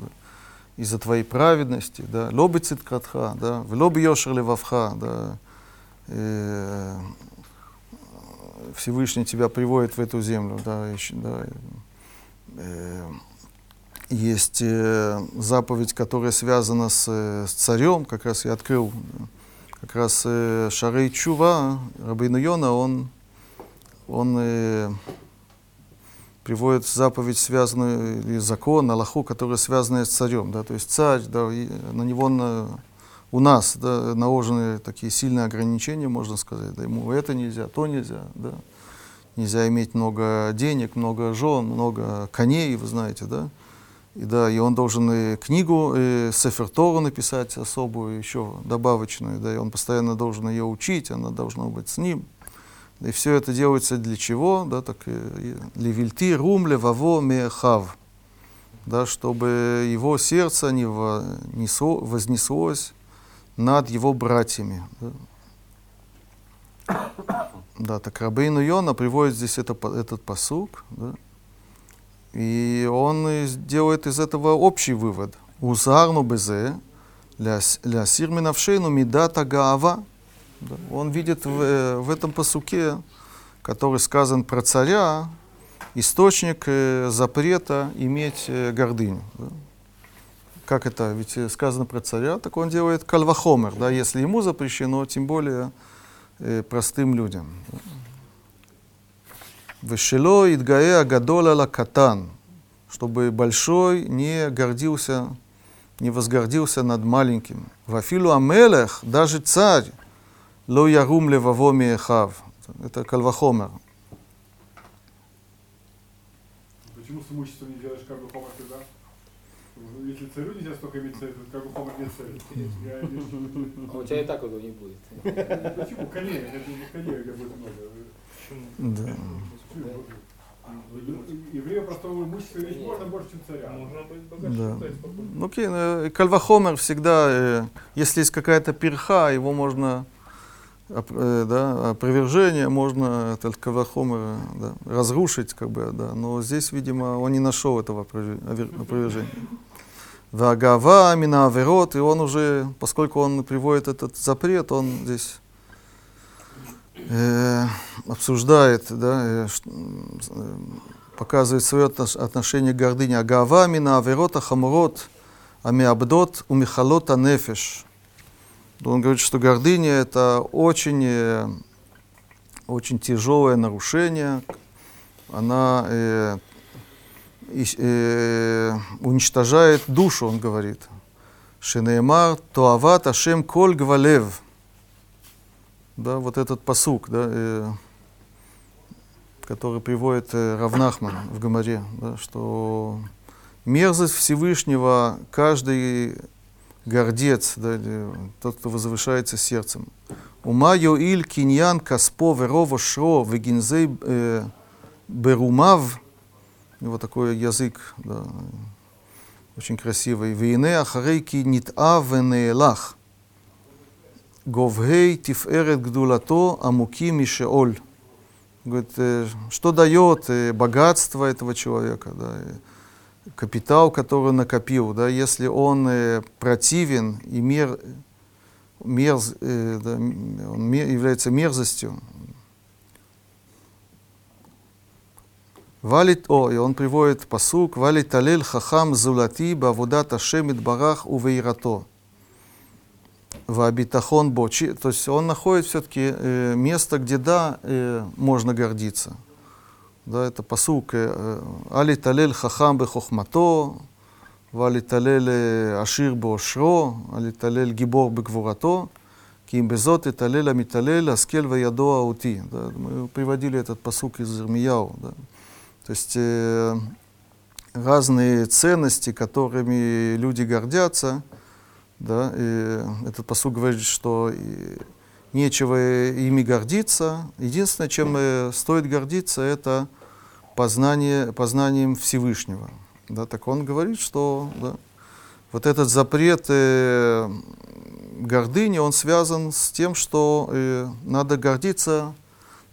из-за твоей праведности, да, лоби циткатха, да, в лоби йошер левавха, да, э, Всевышний тебя приводит в эту землю, да, еще, да, э, есть э, заповедь, которая связана с, с царем, как раз я открыл, как раз э, Шарей Чува, Рабейну Йона, он, он э, приводит заповедь, связанную, или закон, Аллаху, который связан с царем. Да? То есть царь, да, и на него на, у нас да, наложены такие сильные ограничения, можно сказать. Да, ему это нельзя, то нельзя. Да? Нельзя иметь много денег, много жен, много коней, вы знаете, да? И, да, и он должен и книгу, и Сефертору написать особую, еще добавочную, да, и он постоянно должен ее учить, она должна быть с ним. И все это делается для чего? Да, так, левильти рум леваво мехав. Да, чтобы его сердце не вонесло, вознеслось над его братьями. Да, да так Рабейну Йона приводит здесь это, этот посук, да, и он делает из этого общий вывод. Узарну безе, ля сир минавшейну мидата гаава. Да? Он видит в, в этом посуке, который сказан про царя, источник э, запрета иметь э, гордыню. Да? Как это? Ведь сказано про царя, так он делает кальвахомер. Да? Если ему запрещено, тем более э, простым людям. Вешело идгае агадол ала катан, чтобы большой не гордился, не возгордился над маленьким. Вафилу амелех, даже царь, Ло ярум леваво миехав. Это кальвахомер. Почему с имуществом не делаешь как бы хомер тогда? Если царю нельзя столько иметь царь, то как бы хомер нет царя. Я не- А у тебя и так его не будет. Почему? Коней, это не коней, это будет много. Да. Еврею простого имущества иметь можно больше, чем царя. Можно быть богаче, Да. Ну, окей, кальвахомер всегда, э, если есть какая-то перха, его можно, да, опровержение, можно этот кальвахомер да, разрушить, как бы, да. Но здесь, видимо, он не нашел этого опровер- овер- опровержения. Вагава, мина аверот, и он уже, поскольку он приводит этот запрет, он здесь э, обсуждает, да, э, э, показывает свое отнош- отношение к гордыне. Агава мина аверот ахамурот амиабдот умихалот анефеш. Он говорит, что гордыня это очень, э, очень тяжелое нарушение. Она э, э, уничтожает душу, он говорит. Шенеймар тоават ашем коль гвалев. Да, вот этот посук, да, э, который приводит э, Равнахман в Гамаре, да, что мерзость Всевышнего каждый гордец, да, или тот, кто возвышается сердцем. Ума йоиль киньян каспо верово шро вегинзей э, берумав. Него такой язык, да, очень красивый. Вейне ахарей ки нит'a венеэлах. Говгей тиферет гдулато амуки мишеоль. Говорит, э, что дает э, богатство этого человека, да, э, капитал, который накопил, да, если он э, противен и мер, мерз, э, да, он ме- является мерзостью. Валит, о, и он приводит посук, валит талель хахам зулати бавудат ашемит барах увейрато. Вабитахон бочи. То есть он находит все-таки э, место, где да, э, можно гордиться. Да, это посук. э, Али талель хахам бе хохмато, вали талель э, ашир бе ошро, али талель гибор бе гвурато, ки им безот и талель амиталель аскель ваядо аути. Да, мы приводили этот посук из Ирмияу. Да. То есть э, разные ценности, которыми люди гордятся, да, и этот посуд говорит, что нечего ими гордиться. Единственное, чем э, стоит гордиться, это познание, познанием Всевышнего. Да, так он говорит, что да, вот этот запрет э, гордыни, он связан с тем, что э, надо гордиться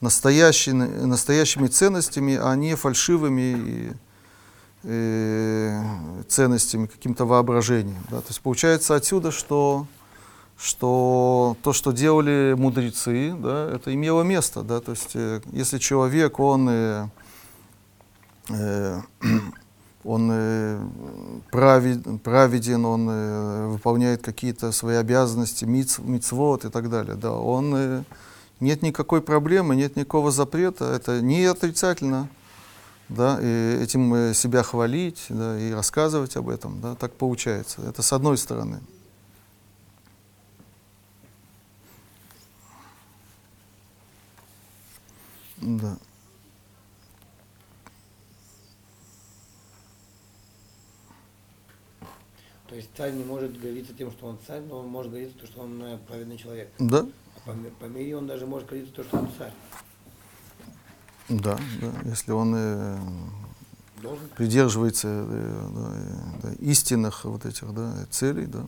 настоящими, настоящими ценностями, а не фальшивыми и, э, ценностями, каким-то воображением. Да? То есть получается отсюда, что, что то, что делали мудрецы, да, это имело место. Да? То есть э, если человек, он, э, э, он э, правед- праведен, он э, выполняет какие-то свои обязанности, миц, мицвод и так далее, да, он, э, нет никакой проблемы, нет никакого запрета, это не отрицательно, да, и этим э, себя хвалить, да, и рассказывать об этом, да, так получается. Это с одной стороны. Да. То есть царь не может гордиться тем, что он царь, но он может гордиться тем, что он э, праведный человек. Да, А по, по мере он даже может гордиться тем, что он царь. да, да. Если он э, Должен? придерживается э, да, э, да, истинных вот этих да, целей, да.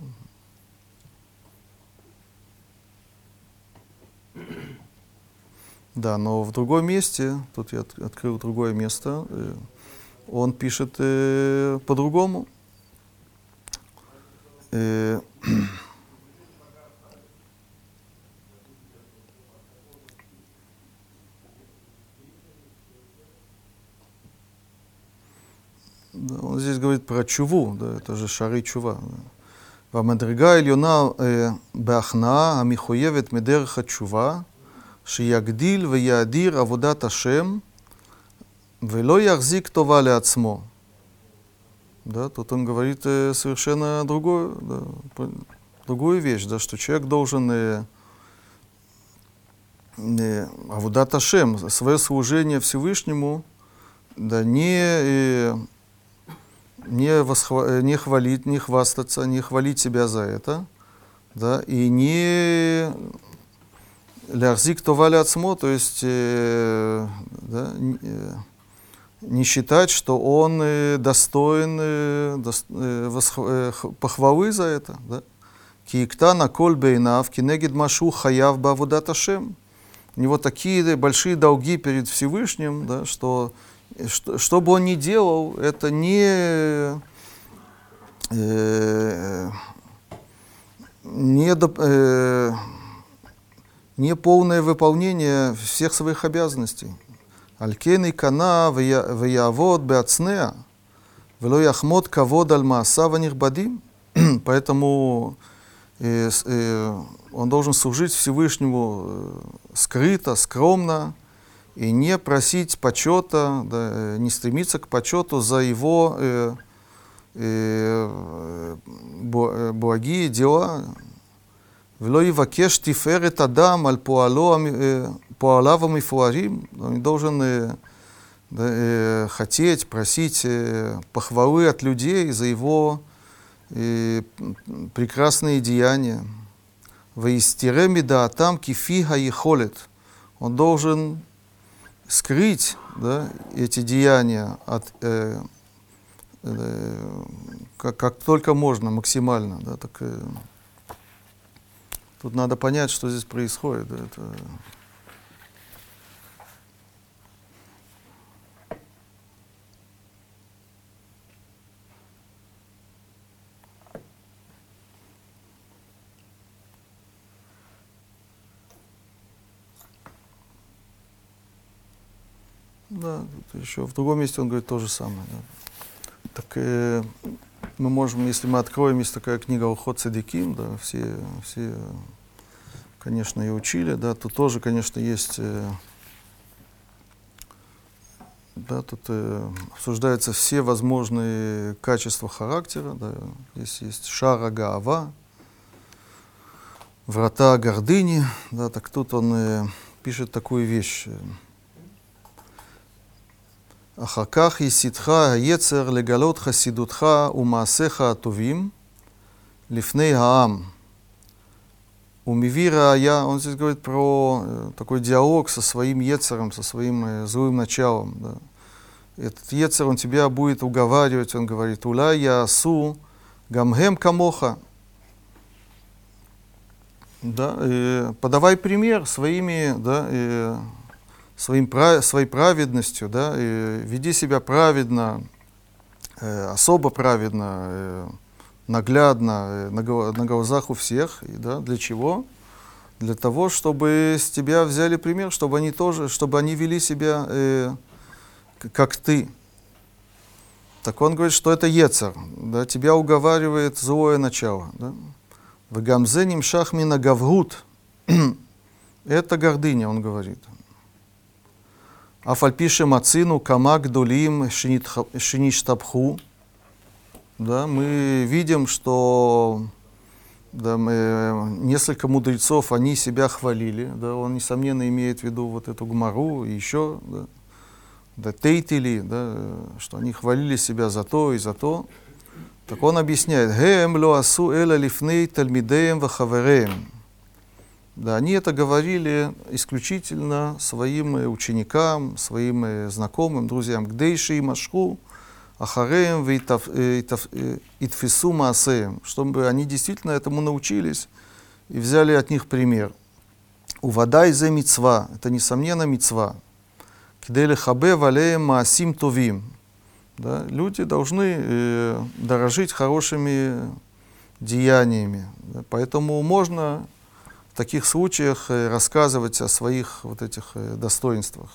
Да, но в другом месте, тут я от- открыл другое место, э, он пишет э, по-другому. Э, Да, он здесь говорит про чуву, да, это же шары чува. Да. והמדרגה העליונה אה, בהכנעה המחויבת מדרך התשובה, שיגדיל ויאדיר עבודת השם, ולא יחזיק טובה לעצמו. Да, тут он говорит э, совершенно другое, да, по- другую вещь, да, что человек должен э, э, Авудат Ашем, свое служение Всевышнему, да, не, э, не, восхва- э, не хвалить, не хвастаться, не хвалить себя за это, да, и не лярзик товали отсмо, то есть э, да, э, не считать, что он э, достоин э, э, восх- э, похвалы за это. Да? Киикта на коль бейнав, кинегид машу хаяв бавудат Ашем. У него такие большие долги перед Всевышним, да, что, э, что что бы он ни делал, это не, э, не, э, не полное выполнение всех своих обязанностей. Алькейн и кана ваявод беацнеа, вело яхмод кавод аль маасав анихбадим. Поэтому э, с- э, он должен служить Всевышнему э, скрыто, скромно, и не просить почета, да, не стремиться к почету за его э, э, благие дела. Вло Ивакеш тиферет адам аль пуалав амифуарим. Он не должен да, хотеть, просить похвалы от людей за его прекрасные деяния. Воистиреми да там кифиха и холит. Он должен скрыть да, эти деяния от, э, э, как, как только можно, максимально. Да, так, э, Тут надо понять, что здесь происходит. Это... Да, еще в другом месте он говорит то же самое. да. Так э, мы можем, если мы откроем, есть такая книга «Уход Садиким», да, все, все, конечно, ее учили, да, тут тоже, конечно, есть, э, да, тут э, обсуждаются все возможные качества характера, да, здесь есть шара гаава, врата гордыни, да, так тут он э, пишет такую вещь. э, אחר כך יסיתך היצר לגלות חסידותך ומעשיך הטובים לפני העם. Умиви я, он здесь говорит про э, такой диалог со своим Ецером, со своим э, злым началом. Да. Этот Ецер, он тебя будет уговаривать, он говорит, уля я асу гамгем камоха. Да, э, подавай пример своими, да, э, своим, своей праведностью, да, и веди себя праведно, э, особо праведно, э, наглядно, э, на, на глазах у всех. И, да, для чего? Для того, чтобы с тебя взяли пример, чтобы они тоже, чтобы они вели себя э, как ты. Так он говорит, что это Ецер, да, тебя уговаривает злое начало. Да? В гамзе нимшах мина гавгут. Это гордыня, он говорит. Афальпише мацину камак дулим шиништабху. Да, мы видим, что да, мы, несколько мудрецов, они себя хвалили. Да, он, несомненно, имеет в виду вот эту гмару и еще, да, да, тейтили, да, что они хвалили себя за то и за то. Так он объясняет, «Гэм ло асу эла лифней тальмидеем вахавереем». Да, они это говорили исключительно своим э, ученикам, своим э, знакомым, друзьям. Гдейши и машху, ахареем э, итфису маасеем, чтобы они действительно этому научились и взяли от них пример. Увадай зе мицва, это несомненно мицва. Кдели хабе валеем маасим товим. Да, люди должны э, дорожить хорошими деяниями. Да, поэтому можно в таких случаях э, рассказывать о своих вот этих э, достоинствах.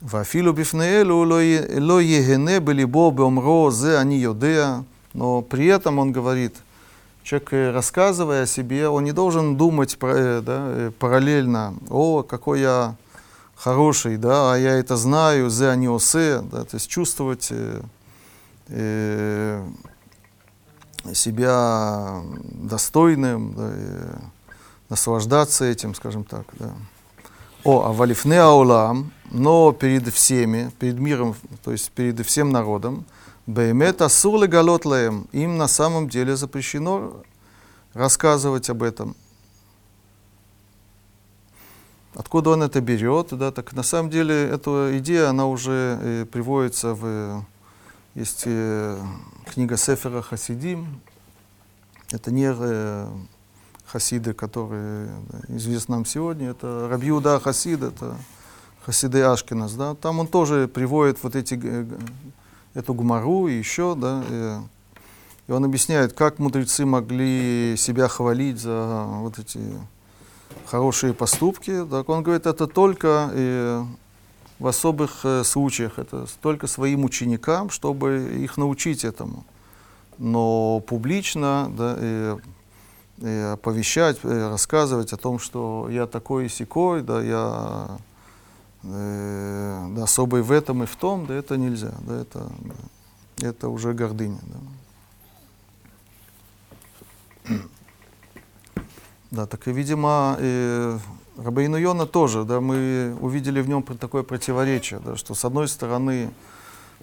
Вафилу бифнеэлю ло егене были бобы омро зе они йодея. Но при этом он говорит, человек, э, рассказывая о себе, он не должен думать про, да, параллельно, о, какой я хороший, да, а я это знаю, зе они осе, да, то есть чувствовать э, себя достойным, да, и наслаждаться этим, скажем так. Да. О, а валифне аулам, но перед всеми, перед миром, то есть перед всем народом, беймет асур галот лаем, им на самом деле запрещено рассказывать об этом. Откуда он это берет? Да, так на самом деле эта идея, она уже э, приводится в есть э, книга Сефера Хасидим. Это не э, хасиды, которые да, известны нам сегодня. Это Рабиуда Хасид, это Хасиды Ашкинас. Да. Там он тоже приводит вот эти, эту гумару и еще, да, э, и он объясняет, как мудрецы могли себя хвалить за вот эти хорошие поступки. Так он говорит, это только э, в особых э, случаях, это только своим ученикам, чтобы их научить этому. Но публично да, э, э, оповещать, э, рассказывать о том, что я такой и сякой, да, я э, да, особый в этом и в том, да, это нельзя, да, это, да, это уже гордыня. Да. Да, так и, видимо, и Рабейну Йона тоже, да, мы увидели в нем такое противоречие, да, что с одной стороны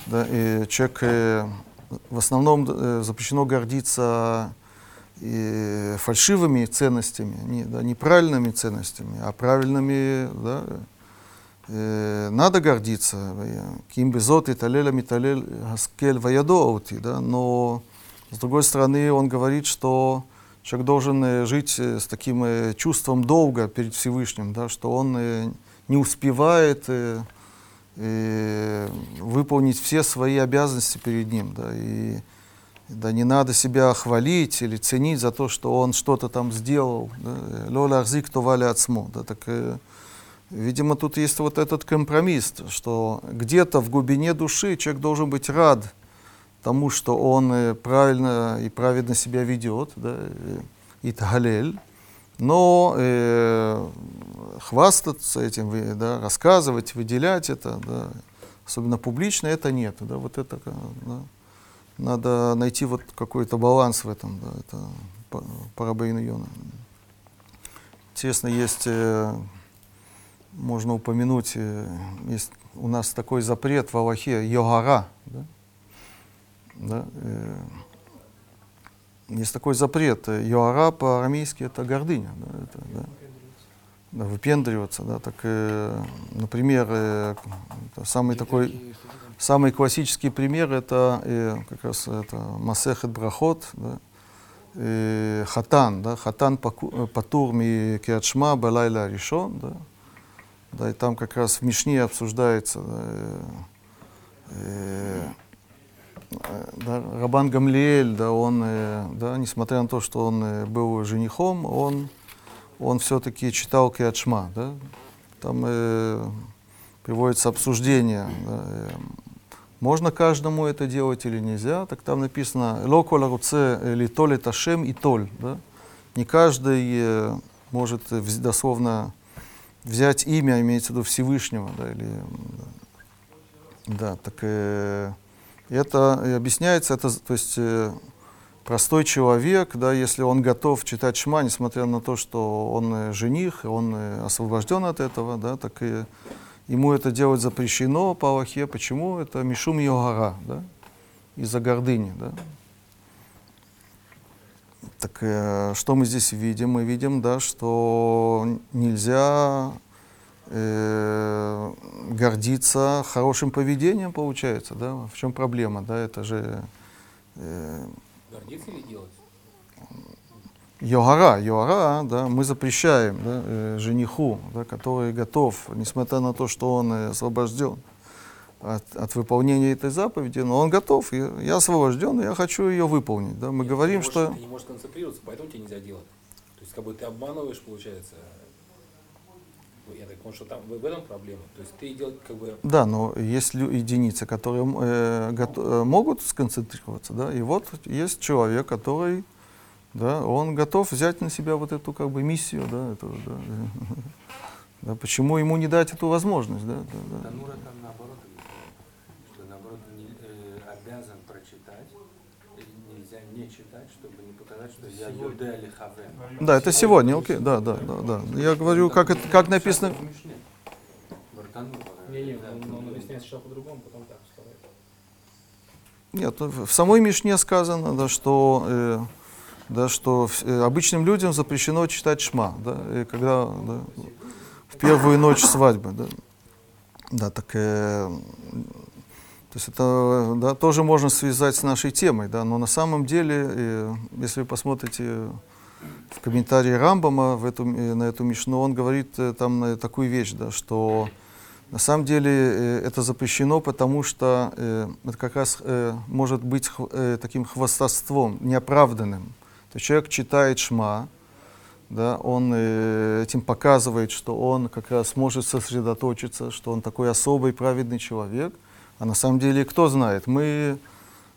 да, и человек э, в основном э, запрещено гордиться и фальшивыми ценностями, не, да, неправильными ценностями, а правильными, да, э, надо гордиться. Ким безот и талеля миталель хаскель ваядоути, да, но с другой стороны он говорит, что Человек должен э, жить э, с таким э, чувством долга перед Всевышним, да, что он не успевает выполнить все свои обязанности перед ним. Да, и да, не надо себя хвалить или ценить за то, что он что-то там сделал. Лоля арзик то вали отсмо. Да, так, видимо, тут есть вот этот компромисс, что где-то в глубине души человек должен быть рад тому, что он э, правильно и праведно себя ведет, да, и тагалель, но э, хвастаться этим, да, рассказывать, выделять это, да, особенно публично, это нет. Да, вот это, да, надо найти вот какой-то баланс в этом, да, это Рабейну Йона. Интересно, есть, э, можно упомянуть, э, есть у нас такой запрет в Аллахе, йогара, да, да? Э, есть такой запрет. Йоара по-арамейски это гордыня. Да? Это, да? Да, выпендриваться. Да? Так, э, например, э, самый такой самый классический пример это э, как раз это Масехет Брахот, да? э, Хатан, да? Хатан э, Патур ми Киачма Балайла Ришон, да? да, и там как раз в Мишне обсуждается да, э, э, да, Рабан Гамлиэль, да, он, э, да, несмотря на то, что он э, был женихом, он, он все-таки читал Киачма, да, там э, приводится обсуждение, да, э, можно каждому это делать или нельзя, так там написано «Ло кола руце литоль ташем и толь», да, не каждый э, может э, дословно взять имя, имеется в виду Всевышнего, да, или, да, так э, это объясняется, это, то есть э, простой человек, да, если он готов читать Шма, несмотря на то, что он э, жених, он э, освобожден от этого, да, так и ему это делать запрещено по Аллахе. Почему? Это Мишум Йогара, да, из-за гордыни, да. Так э, что мы здесь видим? Мы видим, да, что нельзя э, гордиться хорошим поведением, получается, да? В чем проблема, да? Это же э, Гордиться или делать? Йогара, йогара, да, мы запрещаем да, э, жениху, да, который готов, несмотря на то, что он освобожден от, от выполнения этой заповеди, но он готов, я, я освобожден, я хочу ее выполнить. Да. Мы Нет, говорим, ты не что... можешь- Ты не можешь концентрироваться, поэтому тебе нельзя делать. То есть, как бы ты обманываешь, получается. Я так понял, что там в этом проблема. То есть ты делать как бы Да, но есть единицы, которые э, гото- э, могут сконцентрироваться, да, и вот есть человек, который, да, он готов взять на себя вот эту как бы миссию, да, эту, да, да, почему ему не дать эту возможность, да, да, да. Танура там наоборот, объясняет, что наоборот не, э, обязан прочитать, и нельзя не читать, чтобы не показать, что я юде или хаве. Да, это сегодня, окей, да, да, да, да. Я говорю, как это, как написано. В Мишне. Бартанура, Не-не, да, он, он да. объясняет сначала по-другому, потом так вставляет. Нет, в в самой Мишне сказано, да, что, э, да, что вс- э, обычным людям запрещено читать шма, да, и когда да, в первую ночь свадьбы, да. Да, так, э, то есть это да, тоже можно связать с нашей темой, да, но на самом деле, э, если вы посмотрите в комментарии Рамбама в эту, э, на эту Мишну, он говорит э, там э, такую вещь, да, что на самом деле это запрещено, потому что это как раз может быть таким хвастовством, неоправданным. То есть человек читает Шма, да, он этим показывает, что он как раз может сосредоточиться, что он такой особый праведный человек. А на самом деле, кто знает, мы,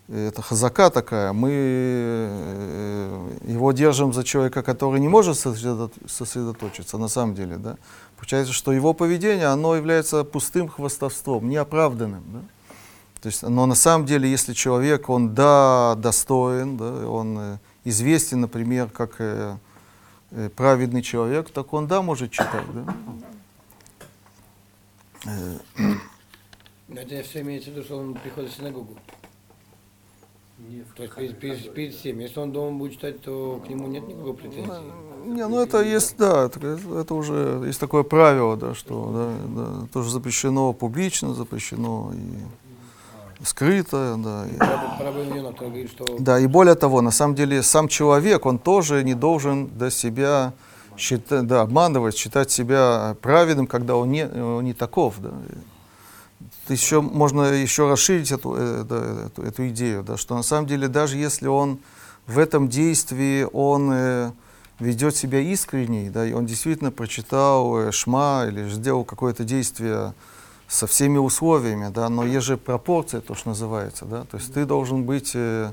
э, это хазака такая, мы э, его держим за человека, который не может сосредо- сосредоточиться на самом деле. Да? Получается, что его поведение, оно является пустым хвастовством, неоправданным. Да? То есть, но на самом деле, если человек, он да, достоин, да, он э, известен, например, как праведный человек, так он да, может читать. Да? Это все имеется в виду, что он приходит в синагогу. Не в То есть перед, перед, перед всем. Если он дома будет читать, то к нему нет никакой претензии. Не, ну это есть, да, это, уже есть такое правило, да, что да, да, тоже запрещено публично, запрещено и скрыто, да. и- Да, и более того, на самом деле сам человек, он тоже не должен до себя считать, да, обманывать, считать себя праведным, когда он не, он не таков. Да. Еще, можно еще расширить эту, э, эту, эту идею, да, что на самом деле даже если он в этом действии, он э, ведет себя искренней, да, и он действительно прочитал э, Шма или сделал какое-то действие со всеми условиями, да, но есть же пропорция, то, что называется, да, то есть ты должен быть э,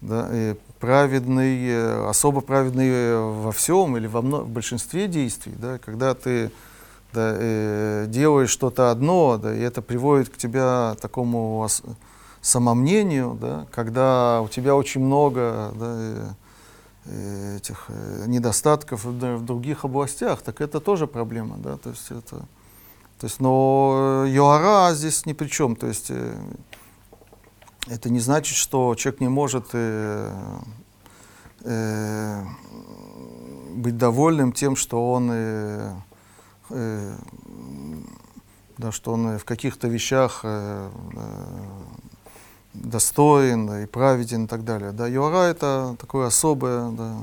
да, э, праведный, э, особо праведный э, во всем или во в большинстве действий, да, когда ты да, э, делаешь что-то одно, да, и это приводит к тебя такому самомнению, да, когда у тебя очень много да, э, этих э, недостатков в, других областях, так это тоже проблема, да, то есть это, то есть, но э, Йоара здесь ни при чем, то есть это не значит, что человек не может э, э, быть довольным тем, что он, э, э, да, что он э, в каких-то вещах э, э, достоин и праведен и так далее. Да, юара это такое особое, да,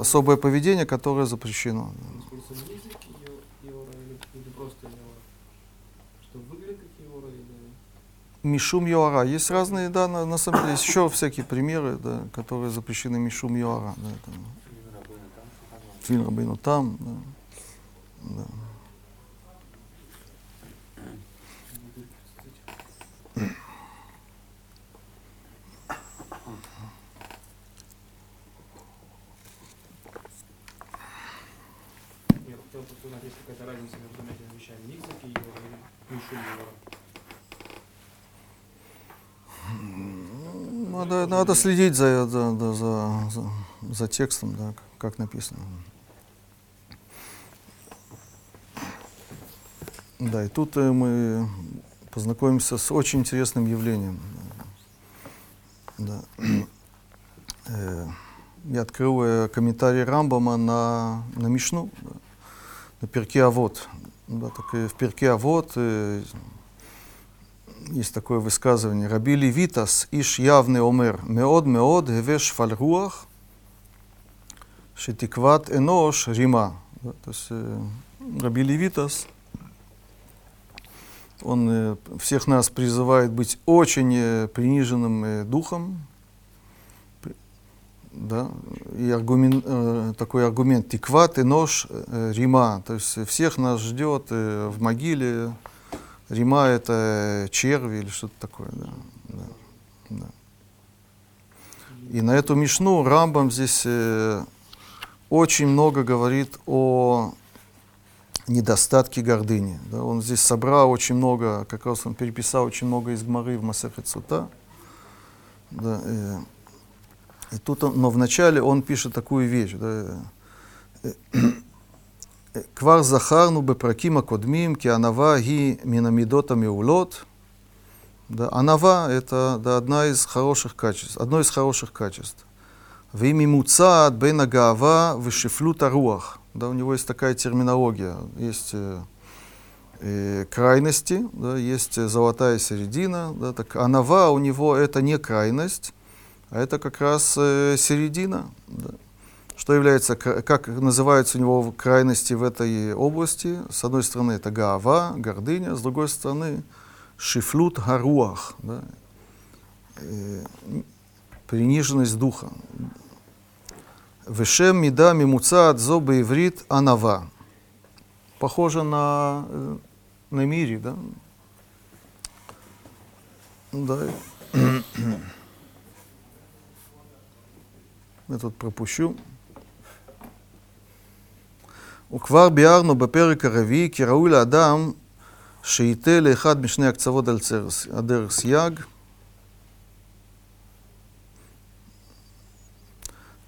особое поведение, которое запрещено. Мишум юара. Есть разные, да, на, на самом деле, есть еще всякие примеры, да, которые запрещены мишум юара. Да, это, Фильм Рабына там. Фильм Рабейну там. Да. Да. просто узнать, есть какая-то разница между этими вещами. Никсаки Йора или Мишуль. Надо, надо следить за, за, за, за, за текстом, да, как написано. Да, и тут э, мы познакомимся с очень интересным явлением. Да. Э, Я открыл э, комментарий Рамбама на, на Мишну, на Перке Авод. Да, так и в Перке Авод есть такое высказывание. Раби Левитас, иш явный омер, меод меод гевеш фальруах, шетикват энош рима. Да, то есть э, Раби Левитас, он э, всех нас призывает быть очень э, приниженным э, духом, да, и аргумен, э, такой аргумент тикват и нож рима, то есть всех нас ждет в могиле рима это черви или что-то такое, да, да, да. И на эту мишну Рамбам здесь очень много говорит о недостатки гордыни. Да, он здесь собрал очень много, как раз он переписал очень много из Гмары в Масахет Цута. Да, и, и тут он, но вначале он пишет такую вещь. Да, э, э, «Э, Квар захарну бы пракима кодмим, ки анава ги минамидотами улот. Да, анава – это да, одна из хороших качеств, одно из хороших качеств. Вими муцаат бейна гаава вышифлю таруах – да, у него есть такая терминология. Есть э, э, крайности, да, есть э, золотая середина. Да, так анава у него это не крайность, а это как раз э, середина. Да. Что является, как называются у него крайности в этой области? С одной стороны это гаава, гордыня, с другой стороны шифлут гаруах, да, э, приниженность духа. Вешем мида мимуцат зо иврит анава. Похоже на, э, на мире, да? Да. Я тут пропущу. וכבר ביארנו בפרק הרביעי כי ראוי לאדם שייטה לאחד משני הקצוות על צרס- הדרך סייג,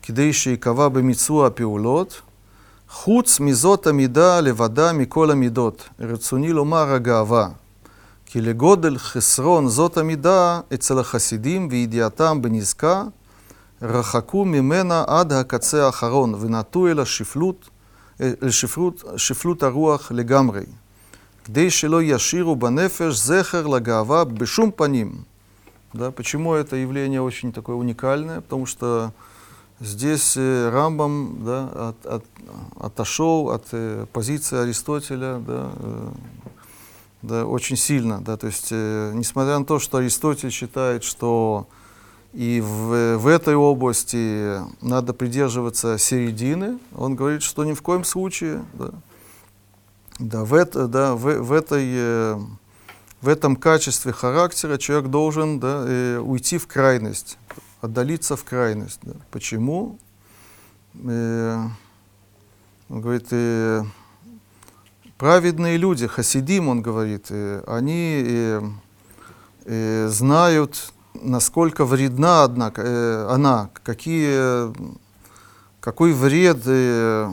כדי שיקבע במיצוע הפעולות, חוץ מזאת המידה לבדה מכל המידות. רצוני לומר הגאווה, כי לגודל חסרון זאת המידה אצל החסידים וידיעתם בנזקה, רחקו ממנה עד הקצה האחרון ונטו אל השפלות, אל שפלות, שפלות הרוח לגמרי, כדי שלא ישאירו בנפש זכר לגאווה בשום паним. Да, почему это явление очень такое уникальное? Потому что здесь э, Рамбам да, от, от, отошел от э, позиции Аристотеля да, э, да, очень сильно. Да, то есть, э, несмотря на то, что Аристотель считает, что и в, в этой области надо придерживаться середины, он говорит, что ни в коем случае да, да, в, это, да, в, в, этой, э, в этом качестве характера человек должен да, э, уйти в крайность, отдалиться в крайность. Да. Почему? Э, он говорит, э, праведные люди, хасидим, он говорит, э, они э, э, знают, насколько вредна однако, э, она, какие, какой вред э,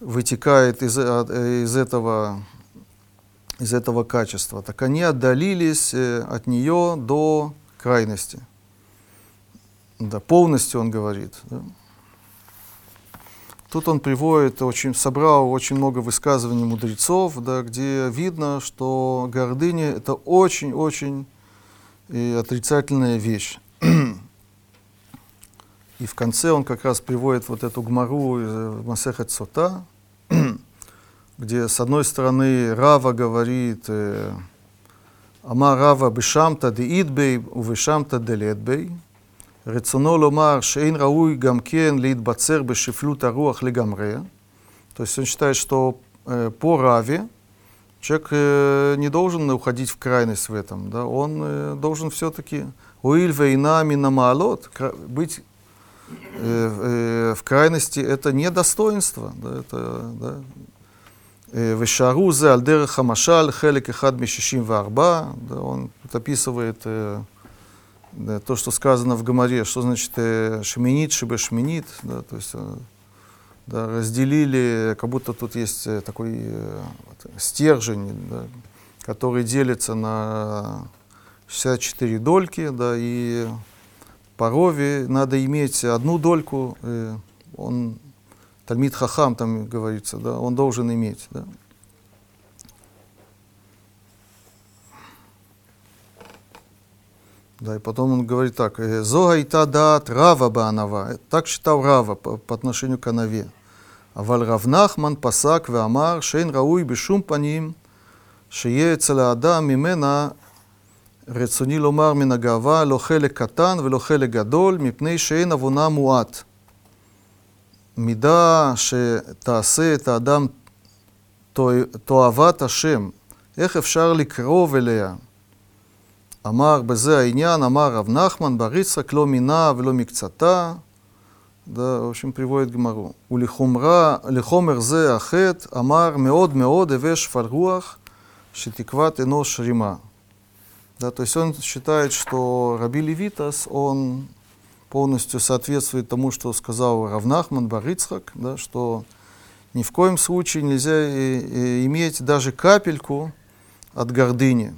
вытекает из, э, из, этого, из этого качества. Так они отдалились э, от нее до крайности да, полностью он говорит. Да. Тут он приводит, очень, собрал очень много высказываний мудрецов, да, где видно, что гордыня — это очень-очень и отрицательная вещь. И в конце он как раз приводит вот эту гмару из э, Масехет Сота, где с одной стороны Рава говорит э, «Ама Рава бешамта де идбей, увешамта де ледбей», רצונו לומר שאין ראוי גם כן להתבצר בשפלות הרוח לגמרי. То есть он считает, что э, по Раве человек э, не должен уходить в крайность в этом. Да? Он э, должен все-таки уиль вейна минамалот, быть э, э, в крайности это не достоинство. Да? Это, да? э, Вешару зе альдера хамашаль хелек эхад мишишим варба. Да, он тут описывает э, да, то, что сказано в Гамаре, что значит э, шменит, шибе шменит. Да, то есть э, да, разделили, как будто тут есть э, такой э, вот, стержень, да, который делится на 64 дольки, да, и по рове надо иметь одну дольку, э, он, Тальмит Хахам там говорится, да, он должен иметь, да. Да, и потом он говорит так, э, «Зога и та дат Рава Баанава». Так считал Рава по, по отношению к Анаве. אבל רב נחמן פסק ואמר שאין ראוי בשום פנים שיהיה אצל האדם ממנה, רצוני לומר מן הגאווה, לא חלק קטן ולא חלק גדול, מפני שאין עוונה מועט. מידה שתעשה את האדם תועבת השם, איך אפשר לקרוב אליה? אמר בזה העניין, אמר רב נחמן בר יצחק לא מינה ולא מקצתה, да, в общем, приводит Гмару. У лихумра, лихомер зе ахет, амар меод меод эвеш фаргуах, шитикват энош рима. Да, то есть он считает, что Раби Левитас, он полностью соответствует тому, что сказал Равнахман Барицхак, да, что ни в коем случае нельзя и, и иметь даже капельку от гордыни,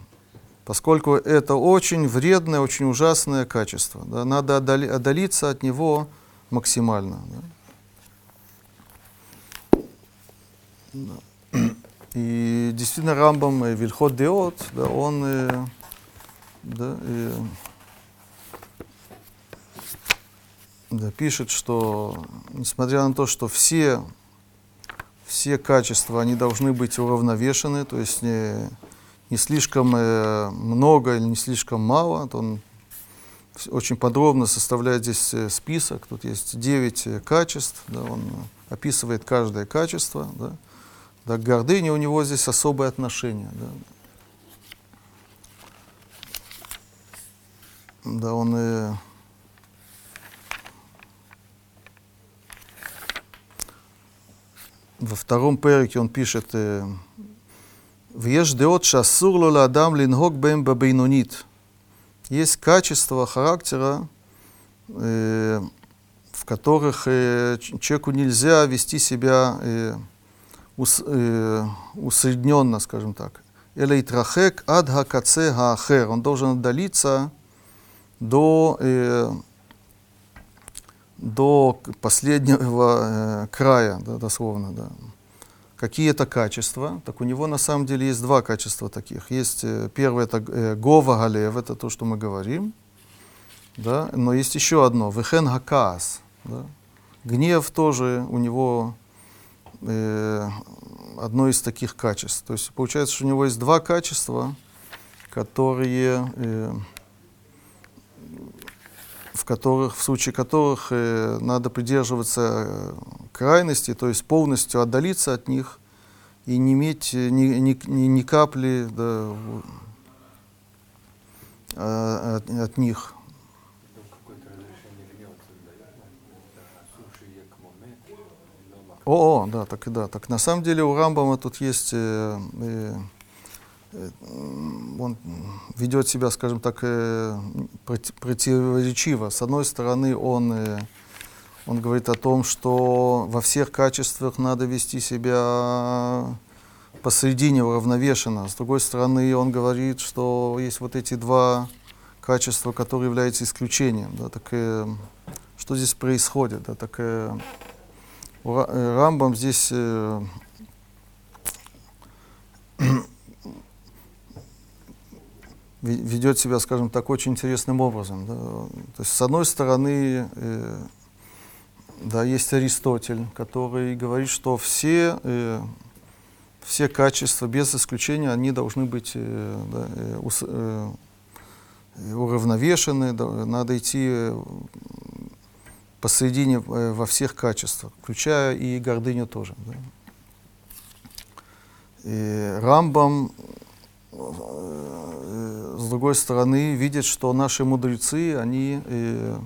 поскольку это очень вредное, очень ужасное качество. Да, надо отдали, отдалиться от него максимально. Да. И действительно Рамбам э, Вильхот Деот, да, он да, э, да, пишет, что несмотря на то, что все, все качества, они должны быть уравновешены, то есть не, не слишком э, много или не слишком мало, он очень подробно составляет здесь э, список. Тут есть 9 э, качеств, да, он описывает каждое качество. Да. Да, к гордыне у него здесь особое отношение. Да. Да, он э, во втором перике он пишет э, «Веш деот шасур ладам лингок бэм бабейнунит». Есть качества характера, э, в которых э, человеку нельзя вести себя э, ус, э, усредненно, скажем так. Элейтрахек ад хакаце хаахер. Он должен отдалиться до, э, до последнего э, края, да, дословно. Да. Какие это качества? Так у него на самом деле есть два качества таких. Есть э, первое это э, гова галев, это то, что мы говорим. Да? Но есть еще одно, вехен хакаас. Да? Гнев тоже у него э, одно из таких качеств. То есть получается, что у него есть два качества, которые, э, в, которых, в случае которых э, надо придерживаться э, крайности, то есть полностью отдалиться от них и не иметь ни, ни, ни, ни капли да, а, от, от них. О, о, да, так и да. Так на самом деле у Рамбама тут есть, э, э, э, он ведет себя, скажем так, э, проти- противоречиво. С одной стороны, он, э, он говорит о том, что во всех качествах надо вести себя посредине уравновешенно. С другой стороны, он говорит, что есть вот эти два качества, которые являются исключением. Да, так, э, что здесь происходит? Да, так, э, э, Рамбам здесь э, ведет себя, скажем так, очень интересным образом. да. То есть, с одной стороны, э, да, есть Аристотель, который говорит, что все, э, все качества, без исключения, они должны быть э, да, э, ус- э, уравновешены, да, надо идти э, посредине э, во всех качествах, включая и гордыню тоже. Да. И Рамбам, с другой стороны, видит, что наши мудрецы, они э,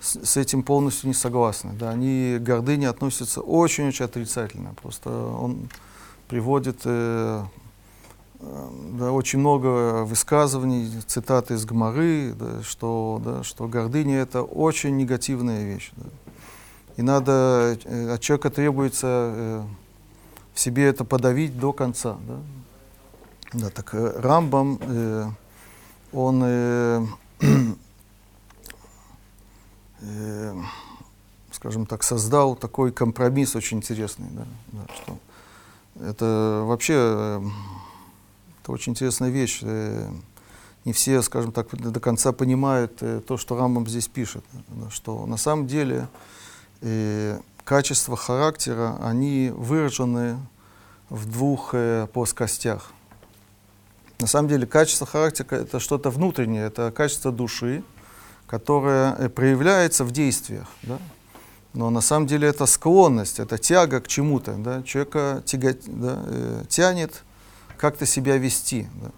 с этим полностью не согласны. Да. Они к гордыне относятся очень-очень отрицательно. Просто он приводит э, э, да, очень много высказываний, цитаты из Гмары, да, что, да, что гордыня это очень негативная вещь. Да. И надо, э, от человека требуется э, в себе это подавить до конца. Да, да так э, Рамбам, э, он э, э, скажем так, создал такой компромисс очень интересный, да, да, что это вообще э, это очень интересная вещь. Э, не все, скажем так, до конца понимают э, то, что Рамбам здесь пишет, да, что на самом деле э, качества характера, они выражены в двух э, плоскостях. На самом деле качество характера это что-то внутреннее, это качество души, которое э, проявляется в действиях. Да? Но на самом деле это склонность, это тяга к чему-то. Да? Человека тяга, да, э, тянет как-то себя вести. Да?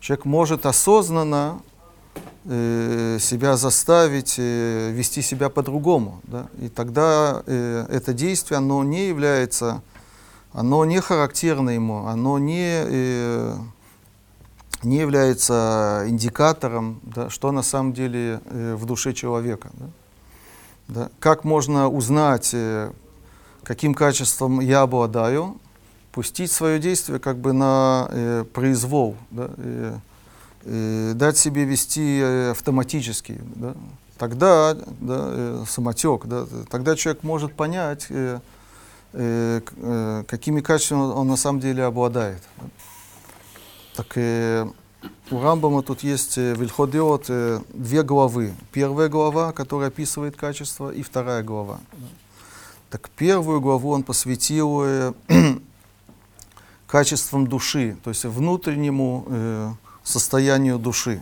Человек может осознанно э, себя заставить э, вести себя по-другому. Да? И тогда э, это действие, оно не является, оно не характерно ему, оно не, э, не является индикатором, да, что на самом деле э, в душе человека. Да? Да? Как можно узнать, э, каким качеством я обладаю, пустить свое действие как бы на э, произвол, да? э, э, дать себе вести э, автоматически. Да? Тогда да, э, самотек, да, тогда человек может понять, э, э, э, какими качествами он на самом деле обладает. да. Так э, у Рамбама тут есть э, в Ильходиот э, две главы. Первая глава, которая описывает качество, и вторая глава. Так первую главу он посвятил качествам души, то есть внутреннему э, состоянию души.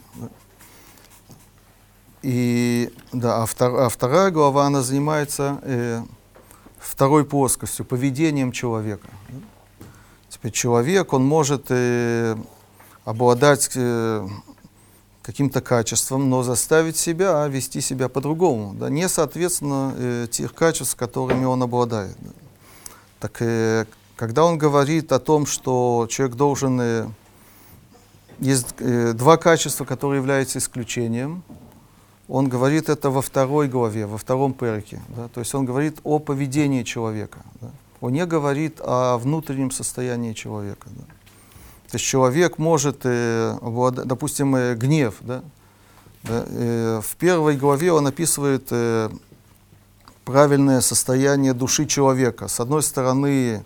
И да, а, втор- а вторая глава, она занимается э, второй плоскостью, поведением человека. Теперь человек, он может э, обладать э, каким-то качеством, но заставить себя вести себя по-другому, да, не соответственно э, тех качеств, которыми он обладает. да. Так э, когда он говорит о том, что человек должен... э, есть э, два качества, которые являются исключением, он говорит это во второй главе, во втором перке. Да? То есть он говорит о поведении человека. Да? Он не говорит о внутреннем состоянии человека. Да? То есть человек может, э, допустим, э, гнев. Да? Э, в первой главе он описывает правильное состояние души человека. С одной стороны,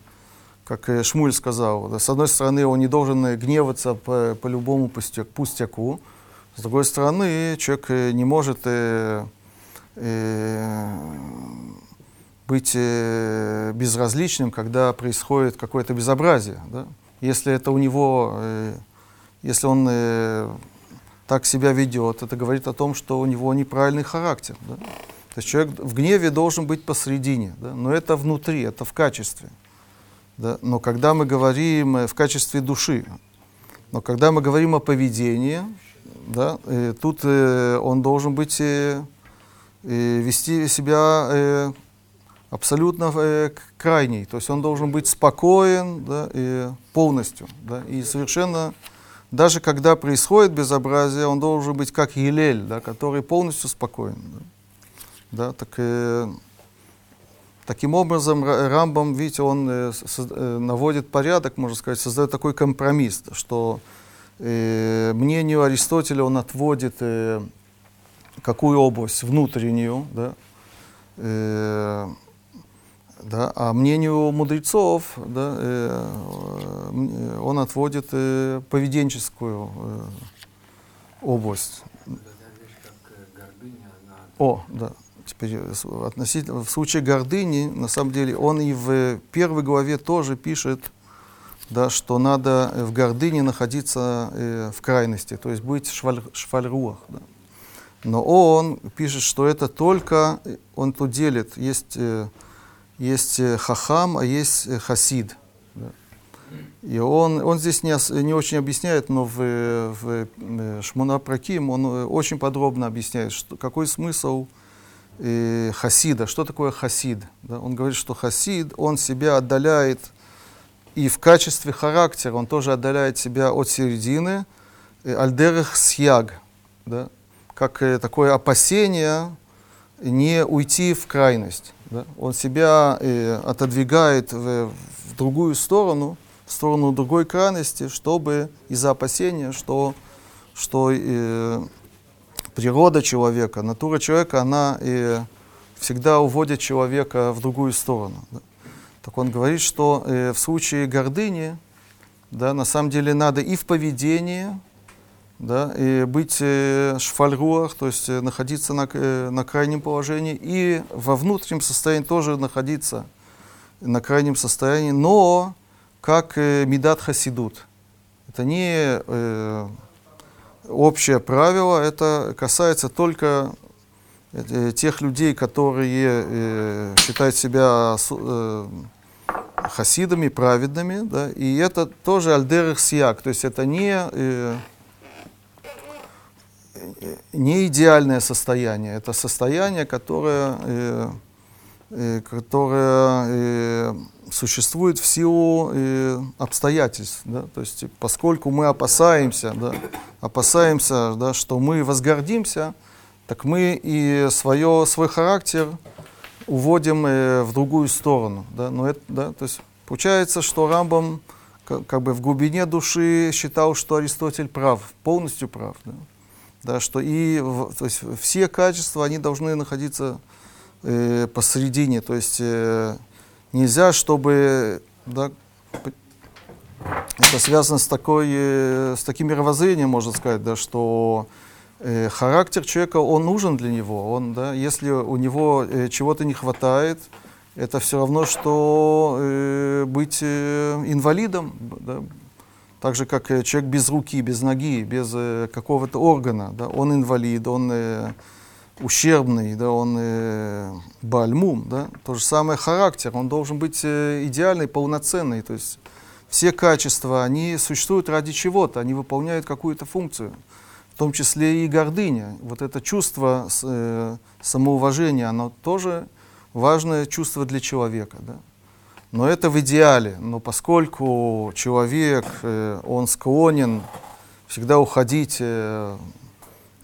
как Шмуль сказал, с одной стороны, он не должен гневаться по, по любому пустя- пустяку, с другой стороны, человек не может э, э, быть э, безразличным, когда происходит какое-то безобразие. Да? Если это у него, э, если он э, так себя ведет, это говорит о том, что у него неправильный характер. Да? То есть человек в гневе должен быть посредине, да? но это внутри, это в качестве. Да? Но когда мы говорим э, в качестве души, но когда мы говорим о поведении, да, тут он должен быть, вести себя абсолютно крайний, то есть он должен быть спокоен да, и полностью, да, и совершенно, даже когда происходит безобразие, он должен быть как Елель, да, который полностью спокоен. Да, да, так, э, таким образом Ра- Рамбам, видите, он э, со- э, наводит порядок, можно сказать, создает такой компромисс, что э, мнению Аристотеля он отводит э, какую область? Внутреннюю, да, э, да, а мнению мудрецов да, э, э, он отводит э, поведенческую э, область. О, да. Теперь э, относительно, в случае гордыни, на самом деле, он и в первой главе тоже пишет, да, что надо в гордыне находиться э, в крайности, то есть быть шваль, швальруах. Да. Но он пишет, что это только, э, он тут делит, есть, э, есть э, хахам, а есть э, хасид. И он, он здесь не, не очень объясняет, но в, в э, Шмуна Праким он очень подробно объясняет, что, какой смысл э, хасида, что такое хасид. Да? Он говорит, что хасид, он себя отдаляет и в качестве характера он тоже отдаляет себя от середины, э, альдерах сьяг, да, как э, такое опасение не уйти в крайность. Да. Он себя э, отодвигает в, в другую сторону, в сторону другой крайности, чтобы из-за опасения, что, что э, природа человека, натура человека, она э, всегда уводит человека в другую сторону. Да. Так он говорит, что э, в случае гордыни, да, на самом деле надо и в поведении, да, и быть э, шфальруах, то есть э, находиться на, э, на крайнем положении, и во внутреннем состоянии тоже находиться на крайнем состоянии, но как медат хасидут. Это не э, общее правило, это касается только тех людей, которые э, считают себя э, хасидами, праведными, да, и это тоже альдерах сияк, то есть это не, э, не идеальное состояние, это состояние, которое, э, э, которое э, существует в силу обстоятельств, да, то есть поскольку мы опасаемся, да, опасаемся, да, что мы возгордимся, так мы и свое, свой характер уводим э, в другую сторону. Да? Но это, да, то есть получается, что Рамбам как, как бы в глубине души считал, что Аристотель прав, полностью прав. Да? Да, что и то есть все качества, они должны находиться э, посередине. То есть э, нельзя, чтобы да, это связано с, такой, э, с таким мировоззрением, можно сказать, да, что э, характер человека, он нужен для него. Он, да, если у него э, чего-то не хватает, это все равно, что э, быть э, инвалидом. Да, так же, как э, человек без руки, без ноги, без э, какого-то органа. Да, он инвалид, он э, ущербный, да, он э, бальмум. Да, то же самое характер, он должен быть э, идеальный, полноценный. То есть все качества, они существуют ради чего-то, они выполняют какую-то функцию в том числе и гордыня. Вот это чувство э, самоуважения, оно тоже важное чувство для человека. Да? Но это в идеале. Но поскольку человек, э, он склонен всегда уходить э,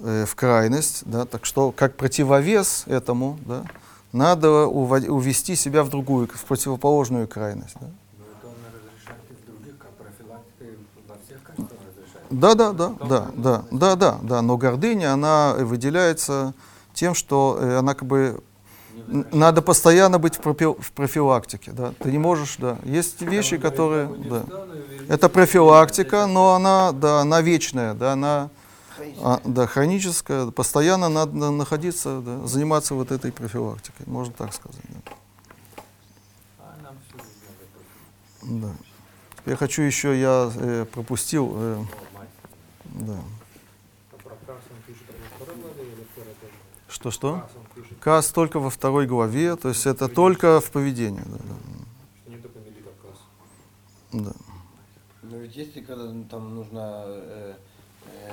э, в крайность, да, так что как противовес этому, да, надо увести себя в другую, в противоположную крайность. Да. Да, да, да, да, да, да, да, да. Но гордыня, она выделяется тем, что она как бы надо постоянно быть в, пропи- в профилактике, да. Ты не можешь, да. Есть вещи, которые, да. Это профилактика, но она, да, она вечная, да, она, а, да, хроническая. Постоянно надо на- находиться, да, заниматься вот этой профилактикой, можно так сказать. Да. А. Да. Я хочу еще, я э, пропустил, э, да. А? Что-что? Кас он пишет, Каз только во второй главе, то есть это только в поведении. Да, что не только Мелита Кас. да, да. Но ведь если когда там нужно э, э,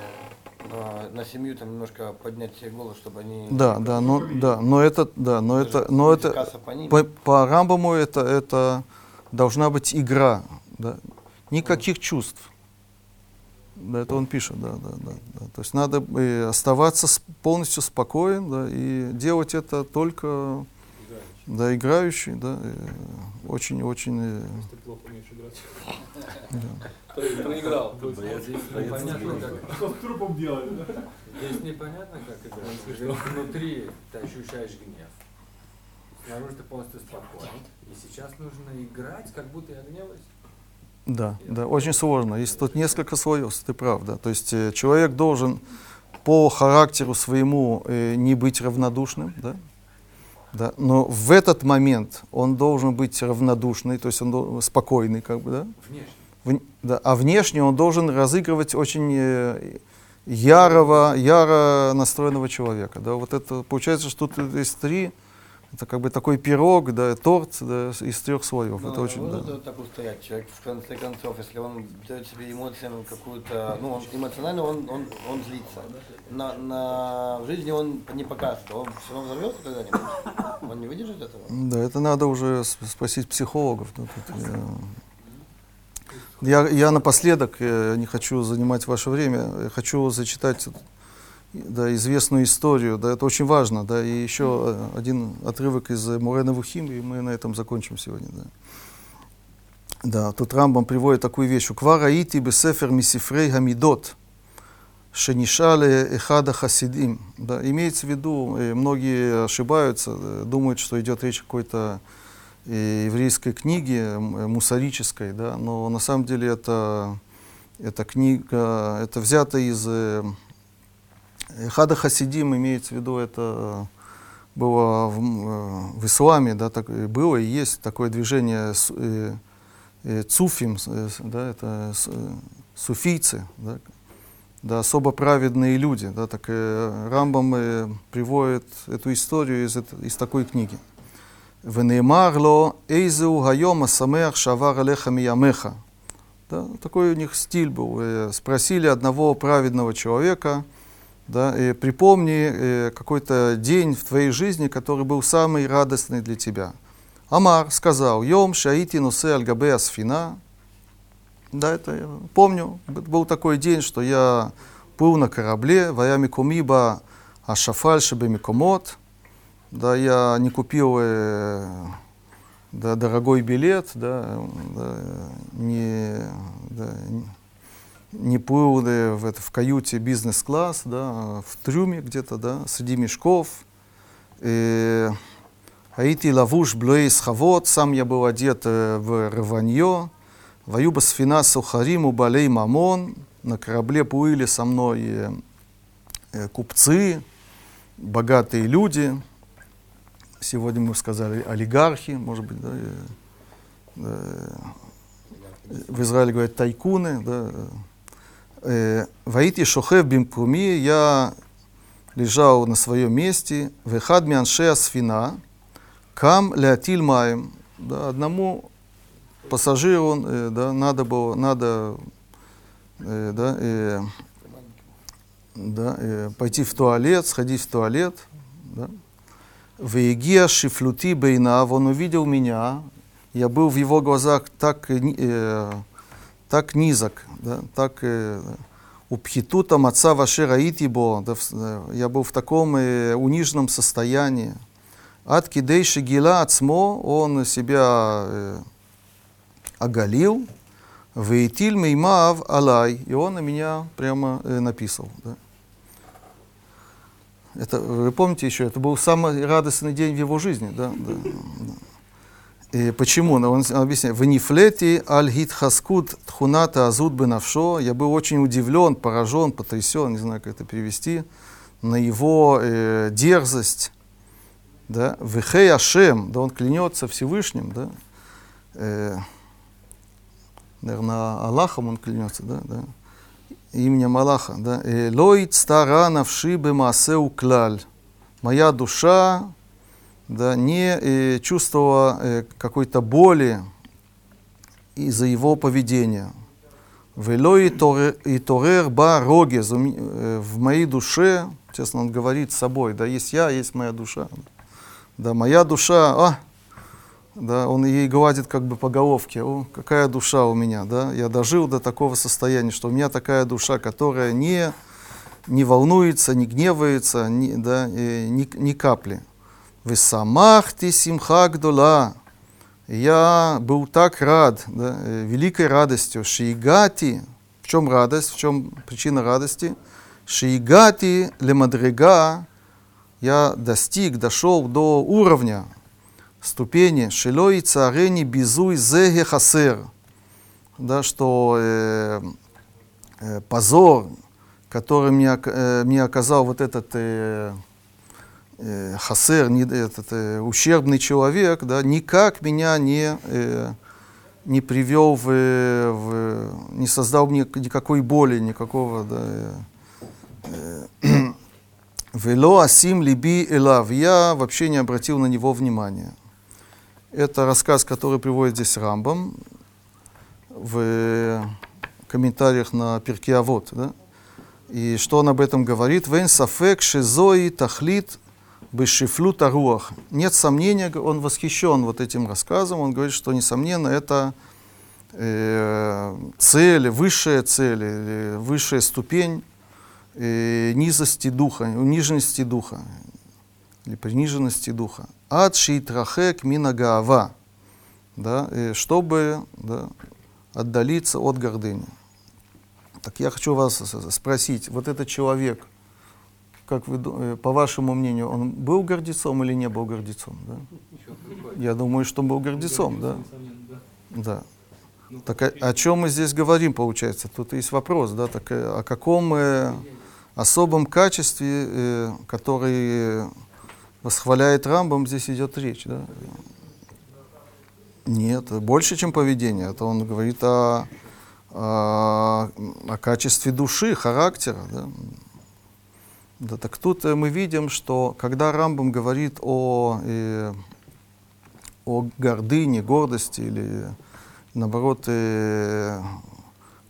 на, на семью там немножко поднять себе голос, чтобы они... Да, да, но, да, но это, да, но это, но это, по ним. по, по Рамбаму это, это должна быть игра, да, никаких чувств. Да, это он пишет, да, да, да, да. То есть надо э, оставаться с- полностью спокоен, да, и делать это только, да, играющий, да, очень-очень. Если ты плохо умеешь играть. Про- Проиграл. Здесь непонятно, как, что с трупом делать? да? здесь непонятно, как играть. Внутри ты ощущаешь гнев. Снаружи ты полностью спокоен. И сейчас нужно играть, как будто я гневаюсь. Да, да, очень сложно. Есть тут несколько слоев, ты прав, да. То есть э, человек должен по характеру своему э, не быть равнодушным, да, да, но в этот момент он должен быть равнодушный, то есть он дол- спокойный, как бы, да, Внешне. Вн- да, а внешне он должен разыгрывать очень э, ярого, яро настроенного человека, да. Вот это получается, что тут есть три, это как бы такой пирог, да, торт да, из трех слоев. Ну, это очень, вот да. это так устоять. Человек, в конце концов, если он дает себе эмоциям какую-то, ну, он, эмоционально он, он, он злится. На, на, в жизни он не покажет, он все равно взорвется когда-нибудь. Он не выдержит этого. Да, это надо уже спросить психологов. да, тут я- Я, я напоследок, э, не хочу занимать ваше время, э, хочу зачитать да, известную историю, да, это очень важно, да, и еще один отрывок из Мурена Вухим, и мы на этом закончим сегодня, да. Да, тут Рамбам приводит такую вещь. «Уквар аити бесефер мисифрей хамидот, шенишале эхада хасидим». Да, имеется в виду, э, многие ошибаются, э, думают, что идет речь о какой-то э, еврейской книге, мусорической, да, но на самом деле это, это книга, это взято из Э, Хада Хасидим имеется в виду, это э, было в, э, в исламе, да, так, было и есть такое движение э, э, цуфим, э, да, это суфийцы, да, да, особо праведные люди. Да, так э, Рамбам э, приводит эту историю из, из такой книги. Венемарло эйзу гайома самех шавар алеха миямеха. Да, такой у них стиль был. Спросили одного праведного человека – да, э, припомни э, какой-то день в твоей жизни, который был самый радостный для тебя. Амар сказал, Йом шаити носе аль асфина. Да, это я помню. Был такой день, что я плыл на корабле, ваями кумиба ашафаль шебемикомот. Да, я не купил э, да, дорогой билет, да, да, не, да, не- не да, в, это, в каюте бизнес-класс, да, в трюме где-то, да, среди мешков. Э, Аити лавуш блюэй схавот, сам я был одет э, в рванье. Ваюба сфина сухарим у балей мамон. На корабле плыли со мной э, купцы, богатые люди. Сегодня мы сказали олигархи, может быть, да, в Израиле говорят тайкуны, да. Э, Ваити шохев бимкуми, я лежал на своем месте, вехад мианшея сфина, кам леатиль маем, да, одному пассажиру э, да, надо было, надо э, да, э, да, э, пойти в туалет, сходить в туалет, да. Вегия шифлюти бейнав, он увидел меня, я был в его глазах так, э, так низок, да, так э, упхитута маца ваше раити бо, да, э, я был в таком э, униженном состоянии. От кидейши гила ацмо, он себя э, оголил, вейтиль меймав алай, и он на меня прямо э, написал. Да. Это, вы помните еще, это был самый радостный день в его жизни. Да, да, да. И почему? Ну, Он объясняет. В нифлети аль хаскут тхуната азут бенавшо. Я был очень удивлен, поражен, потрясен, не знаю, как это перевести, на его э, дерзость. Да? Вехей Ашем, да он клянется Всевышним, да? Э, наверное, Аллахом он клянется, да? да? именем Аллаха. Да? Э, Лоит стара навши бемасеу клаль. Моя душа да, не э, чувствовала э, какой-то боли из-за его поведения. Вело и торер ба ме- э, В моей душе, честно, он говорит с собой, да, есть я, есть моя душа. Да, моя душа, а, да, он ей гладит как бы по головке, о, какая душа у меня, да, я дожил до такого состояния, что у меня такая душа, которая не, не волнуется, не гневается, ни, да, э, ни, ни капли. Вы самахти симха гдола. Я был так рад, да, великой радостью, шиигати. В чем радость, в чем причина радости? Шиигати лемадрега. Я достиг, дошел до уровня, ступени шилой царени безуй зеге хасер. Да, что э, э, позор, который мне, э, мне оказал вот этот э, э, хасер, не, этот э, ущербный человек, да, никак меня не, э, не привел в, э, в- не создал мне никакой боли, никакого, да, э, э, Вело асим либи элав. Я вообще не обратил на него внимания. Это рассказ, который приводит здесь Рамбам в комментариях на Перке Авод. Да? И что он об этом говорит? Вен сафек шизои тахлит бешифлют аруах. Нет сомнения, он восхищен вот этим рассказом. Он говорит, что, несомненно, это э, цель, высшая цель, или высшая ступень э, низости духа, униженности духа или приниженности духа. Ад шиитрахек минагаава, да, э, чтобы да, отдалиться от гордыни. Так я хочу вас спросить, вот этот человек, как вы, э, по вашему мнению, он был гордецом или не был гордецом? Да? Я думаю, что был гордецом, да. Да. Так о, о чем мы здесь говорим, получается? Тут есть вопрос, да, так э, о каком э, особом качестве, э, который восхваляет Рамбам, здесь идет речь, да? Нет, больше, чем поведение. Это он говорит о, о, о качестве души, характера, да? Да, так тут э, мы видим, что когда Рамбам говорит о, э, о гордыне, гордости или наоборот, э,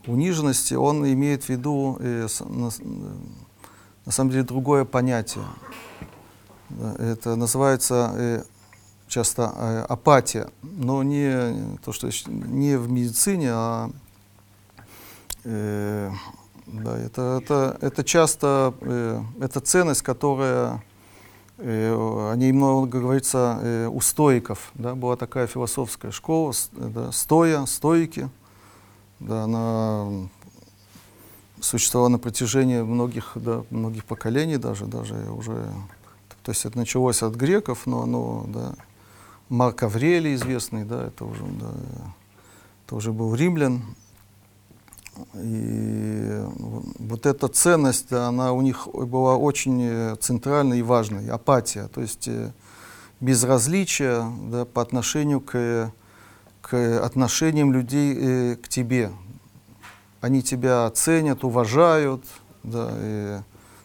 униженности, он имеет в виду э, на, на самом деле другое понятие. Это называется э, часто э, апатия, но не то, что не в медицине, а э, да, это, это, это часто э, это ценность, которая Э, О ней много говорится э, у стоиков. Да, была такая философская школа, с- да, стоя, стоики. Да, она существовала на протяжении многих, да, многих поколений даже, даже уже. То есть это началось от греков, но оно, да, Марк Аврелий известный, да, это уже, да, это уже был римлян. И в- вот эта ценность, она у них была очень э, центральной и важной, апатия, то есть э, безразличие да, по отношению к, к отношениям людей э, к тебе. Они тебя ценят, уважают, да, и,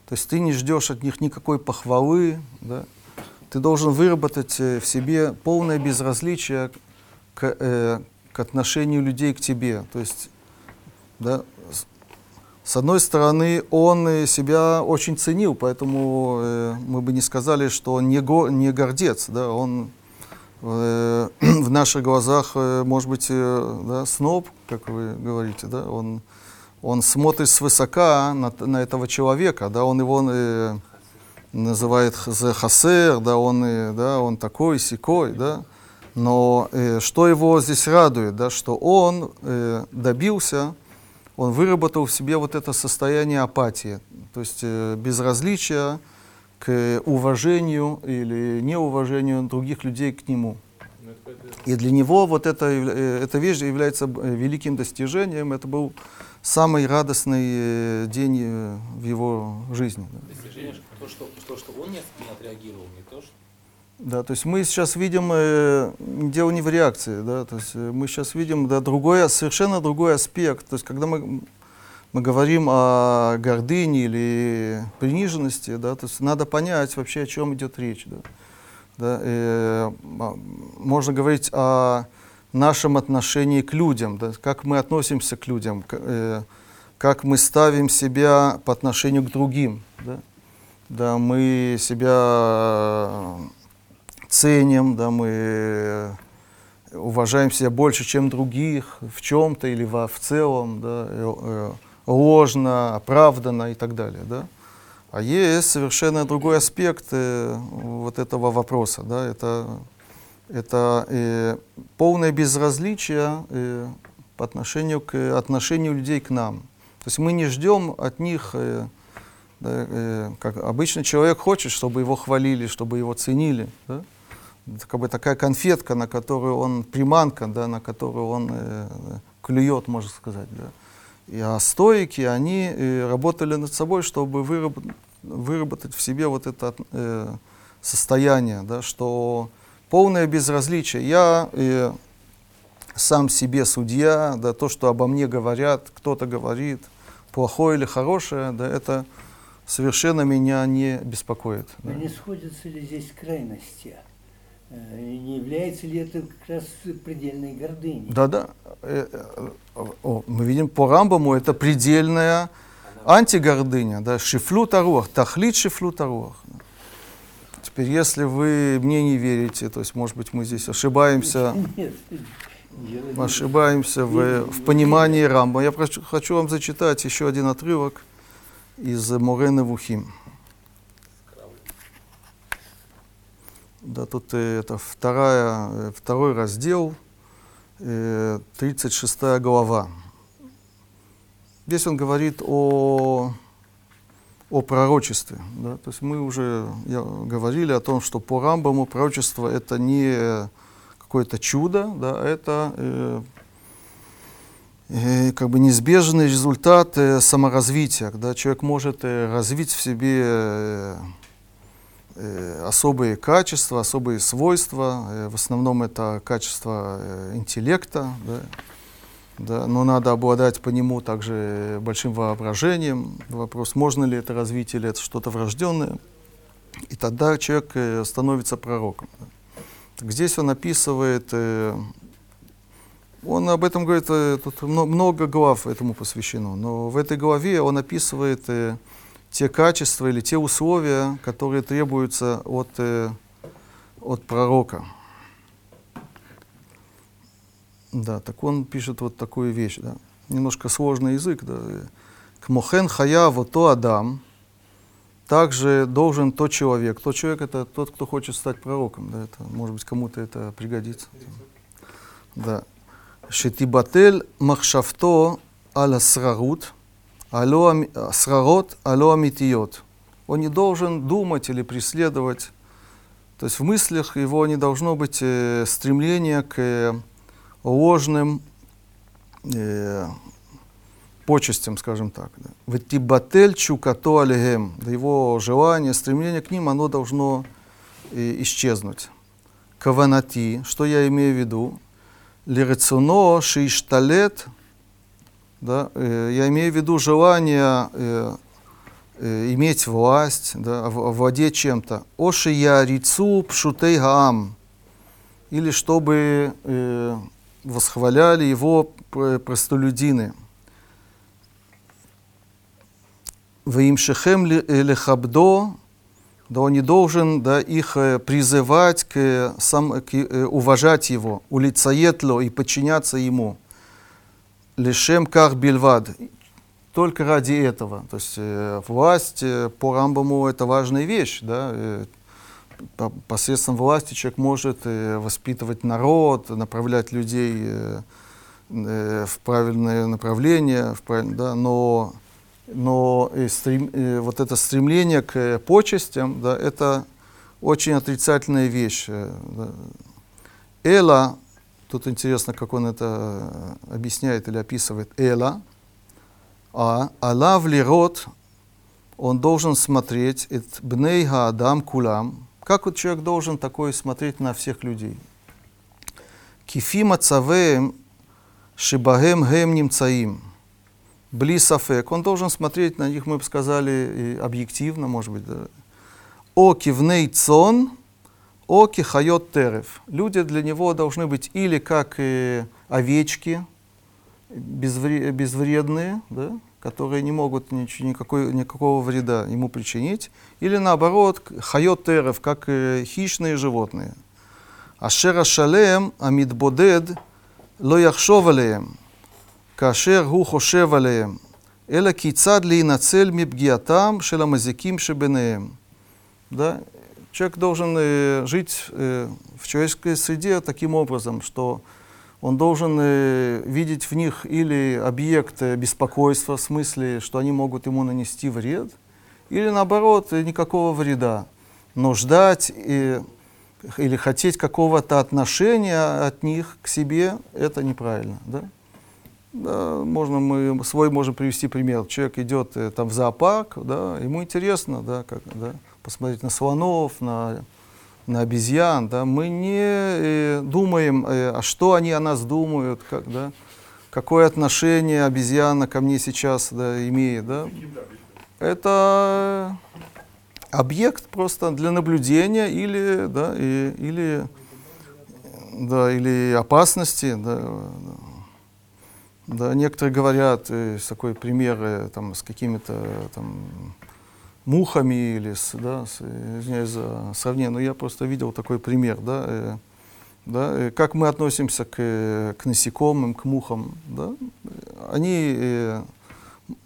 то есть ты не ждешь от них никакой похвалы, да, ты должен выработать э, в себе полное безразличие к, э, к отношению людей к тебе. То есть да, с- одной стороны, он э, себя очень ценил, поэтому э, мы бы не сказали, что он не, го- не гордец. Да, он э, в наших глазах, э, может быть, э, да, сноб, как вы говорите, да, он, он смотрит свысока на, на этого человека, да, он его э, называет за хасер, да, он, э, да, он такой, сикой, да, но э, что его здесь радует, да, что он э, добился, он выработал в себе вот это состояние апатии, то есть э, безразличия к уважению или неуважению других людей к нему. И для него вот это, э, эта вещь является э, великим достижением. Это был самый радостный день в его жизни. Достижение, то, что, то, что он не отреагировал, Да, то есть мы сейчас видим, э, дело не в реакции, да, то есть э, мы сейчас видим да, другой, совершенно другой аспект. То есть когда мы, мы говорим о гордыне или приниженности, да, то есть надо понять вообще, о чем идет речь. Да. Да, э, а, можно говорить о нашем отношении к людям, да, как мы относимся к людям, к- э, как мы ставим себя по отношению к другим. Да. Да, мы себя ценим, да, мы уважаем себя больше, чем других в чем-то или во, в целом, да, э, э, ложно, оправданно и так далее. Да. А есть совершенно другой аспект э, вот этого вопроса. Да, это это э, полное безразличие э, по отношению к отношению людей к нам. То есть мы не ждем от них, э, да, э, как обычно человек хочет, чтобы его хвалили, чтобы его ценили. Да? Как бы такая конфетка, на которую он, приманка, да, на которую он э, клюет, можно сказать. Да. И а стоики, они э, работали над собой, чтобы выработ- выработать в себе вот это э, состояние, да, что полное безразличие. Я э, сам себе судья, да, то, что обо мне говорят, кто-то говорит, плохое или хорошее, да, это совершенно меня не беспокоит. да. Не сходятся ли здесь крайности? Э, Не является ли это как раз предельной гордыней? Да-да. Э, э, Мы видим по Рамбаму, это предельная антигордыня, да, шифлют аруах, тахлит шифлют аруах. да. Теперь, если вы мне не верите, то есть, может быть, мы здесь ошибаемся. Нет, ошибаемся в, в понимании Рамба. Я хочу вам зачитать еще один отрывок из Морены Вухим. Да, тут э, это вторая, э, второй раздел, э, 36 глава. Здесь он говорит о, о пророчестве. Да? То есть мы уже говорили о том, что по Рамбаму пророчество это не какое-то чудо, да, это э, э, как бы неизбежный результат э, саморазвития, когда человек может э, развить в себе э, э, особые качества, особые свойства. Э, в основном это качество э, интеллекта, да, да, но надо обладать по нему также большим воображением. Вопрос, можно ли это развить или это что-то врожденное. И тогда человек э, становится пророком. Так здесь он описывает, э, он об этом говорит, э, тут мно- много глав этому посвящено, но в этой главе он описывает э, те качества или те условия, которые требуются от, э, от пророка. Да, так он пишет вот такую вещь, да. Немножко сложный язык, да. Кмохен хая то Адам. Также должен тот человек. Тот человек это тот, кто хочет стать пророком. Да, это, может быть, кому-то это пригодится. Да. Шетибатель махшавто аля срарут, алё ами- а, срарот алё амитиот. Он не должен думать или преследовать. То есть в мыслях его не должно быть э, стремление к э, ложным э, почестям, скажем так. Да. Ватибатель чукато алегем. Да его желание, стремление к ним, оно должно э, исчезнуть. Каванати, что я имею в виду? Лирецуно шишталет, да, э, я имею в виду желание э, э, иметь власть, да, ов- овладеть чем-то. Оши я рицу пшутей гаам. Или чтобы восхваляли его пр- простолюдины. Ваимшехем лехабдо, да он не должен да, их призывать к, сам, к, уважать его, улицаетло и подчиняться ему. Лишем кар бельвад. Только ради этого. То есть э, власть э, по Рамбаму это важная вещь. Да? Э, по- посредством власти человек может э, воспитывать народ, направлять людей в правильное направление, в правиль- да? но, но э, стрем- э, вот это стремление к почестям, да, это очень отрицательная вещь. Эла, тут интересно, как он это э, объясняет или описывает, Эла, а Алав лирот, он должен смотреть, эт бней адам кулам, как вот человек должен такой смотреть на всех людей. Кифима цавеем шибагем гем немцаим. Блисафек. Он должен смотреть на них, мы бы сказали, объективно, может быть. Да. О кивней цон, Оки хайот терев. Люди для него должны быть или как э, овечки, безвре- безвредные, да, которые не могут нич- никакой, никакого вреда ему причинить, или наоборот, хайот терев, как э, хищные животные. Ашера шалем амидбодед лояхшовалеем, кашер гухошевалеем, эла кицад лейнацель мибгиатам шеламазиким шебенеем. Да, Человек должен э, жить э, в человеческой среде таким образом, что он должен э, видеть в них или объект беспокойства, в смысле, что они могут ему нанести вред, или наоборот, э, никакого вреда. Но ждать э, или хотеть какого-то отношения от них к себе, это неправильно. Да? Да, можно мы свой можем привести пример. Человек идет э, там в зоопарк, да, ему интересно, да, как, да, посмотреть на слонов, на, на обезьян, да. Мы не э, думаем, э, а что они о нас думают, как, да, какое отношение обезьяна ко мне сейчас да, имеет, да. Это объект просто для наблюдения или, да, и, или, да, или опасности, да, да. Некоторые говорят, э, такой пример э, там, с какими-то там, мухами или с, да, с, извиняюсь за сравнение, но я просто видел такой пример, да, э, да, э, как мы относимся к, э, к насекомым, к мухам, да, они э,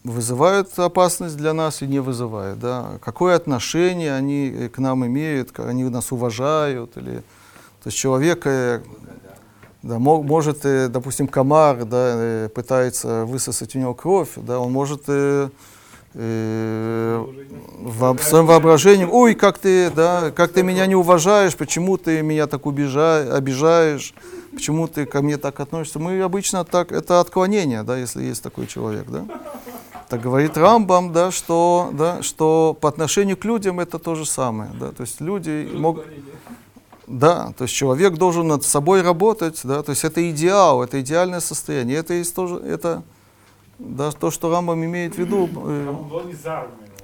вызывают опасность для нас и не вызывают, да, какое отношение они э, к нам имеют, они нас уважают, или, то есть человек, э, да, мо- может, э, допустим, комар, да, э, пытается высосать у него кровь, да, он может э, э, во- своим воображением, ой, как ты, да, как ты меня не уважаешь, почему ты меня так убежа- обижаешь, почему ты ко мне так относишься. Мы обычно так, это отклонение, да, если есть такой человек, да. Так говорит Рамбам, да, что, да, что по отношению к людям это то же самое, да, то есть люди могут, да, то есть человек должен над собой работать, да, то есть это идеал, это идеальное состояние, это есть тоже, это, да, то, что Рамбам имеет в виду, э, был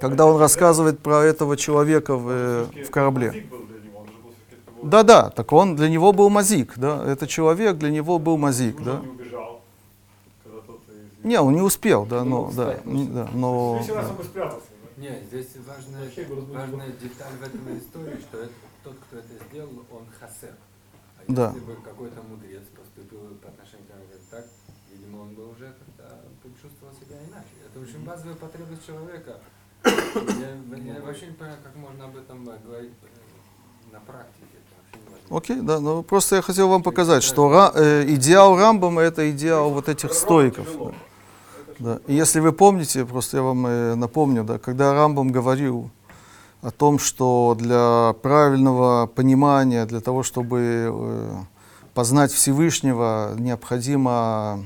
когда он рассказывает про этого человека в, э, в корабле. Был был это был- Да, да, так он для него был мазик, да, этот человек для него был мазик, да. он не он не успел, да, но, да, да, но, Следующий раз да. он бы спрятался. да? Нет, здесь важная, важная деталь в этой истории, что это, тот, кто это сделал, он хасер. А Да. если бы какой-то мудрец поступил по отношению к нему так, видимо, он бы уже как-то почувствовал себя иначе. Это очень базовая потребность человека. Я, я вообще не понимаю, как можно об этом э, говорить э, на практике. Окей, да, ну просто я хотел вам показать, что ра- э, идеал Рамбама это идеал вот этих стоиков. Да. Да. И если вы помните, просто я вам э, напомню, да, когда Рамбам говорил о том, что для правильного понимания, для того, чтобы э, познать Всевышнего, необходимо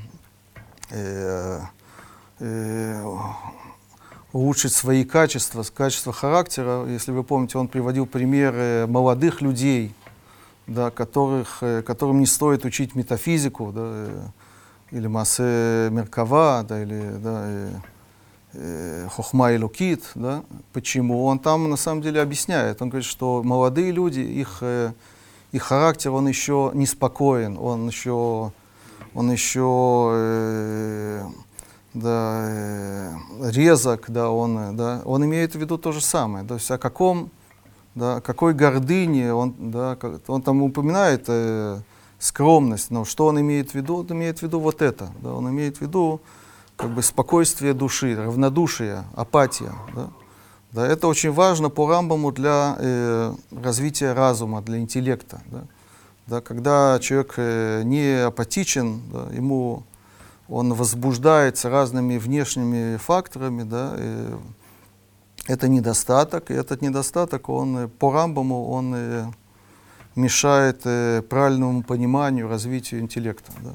улучшить свои качества, качества характера. Если вы помните, он приводил примеры молодых людей, да, которых, э, которым не стоит учить метафизику, да, э, или массе меркава, да, или да, э, э, хохма и лукит, да. Почему? Он там на самом деле объясняет. Он говорит, что молодые люди, их, э, их характер, он еще неспокоен, он еще, он еще э, да, э, резок, да, он, да, он имеет в виду то же самое. То есть о каком, да, какой гордыне он, да, он там упоминает э, скромность, но что он имеет в виду? Он имеет в виду вот это, да, он имеет в виду как бы спокойствие души, равнодушие, апатия, да. Да, это очень важно по Рамбаму для э, развития разума, для интеллекта. Да. Да, когда человек э, не апатичен, да, ему он возбуждается разными внешними факторами, да, это недостаток, и этот недостаток, он э, по Рамбаму, он э, мешает правильному пониманию, развитию интеллекта. Да.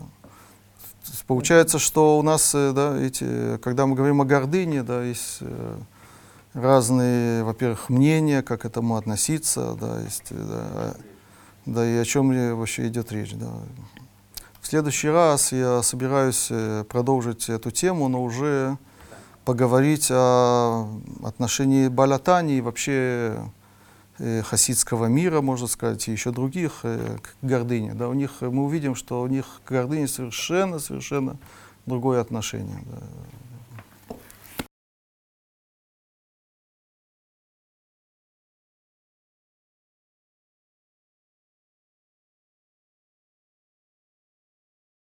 Получается, что у нас, да, эти, когда мы говорим о гордыне, да, есть разные, во-первых, мнения, как к этому относиться, да, есть, да, да, и о чем ли вообще идет речь. Да. В следующий раз я собираюсь э, продолжить эту тему, но уже поговорить о отношении Балатани и вообще э, хасидского мира, можно сказать, и еще других э, к гордыне. Да, у них, мы увидим, что у них к гордыне совершенно, совершенно другое отношение. Да.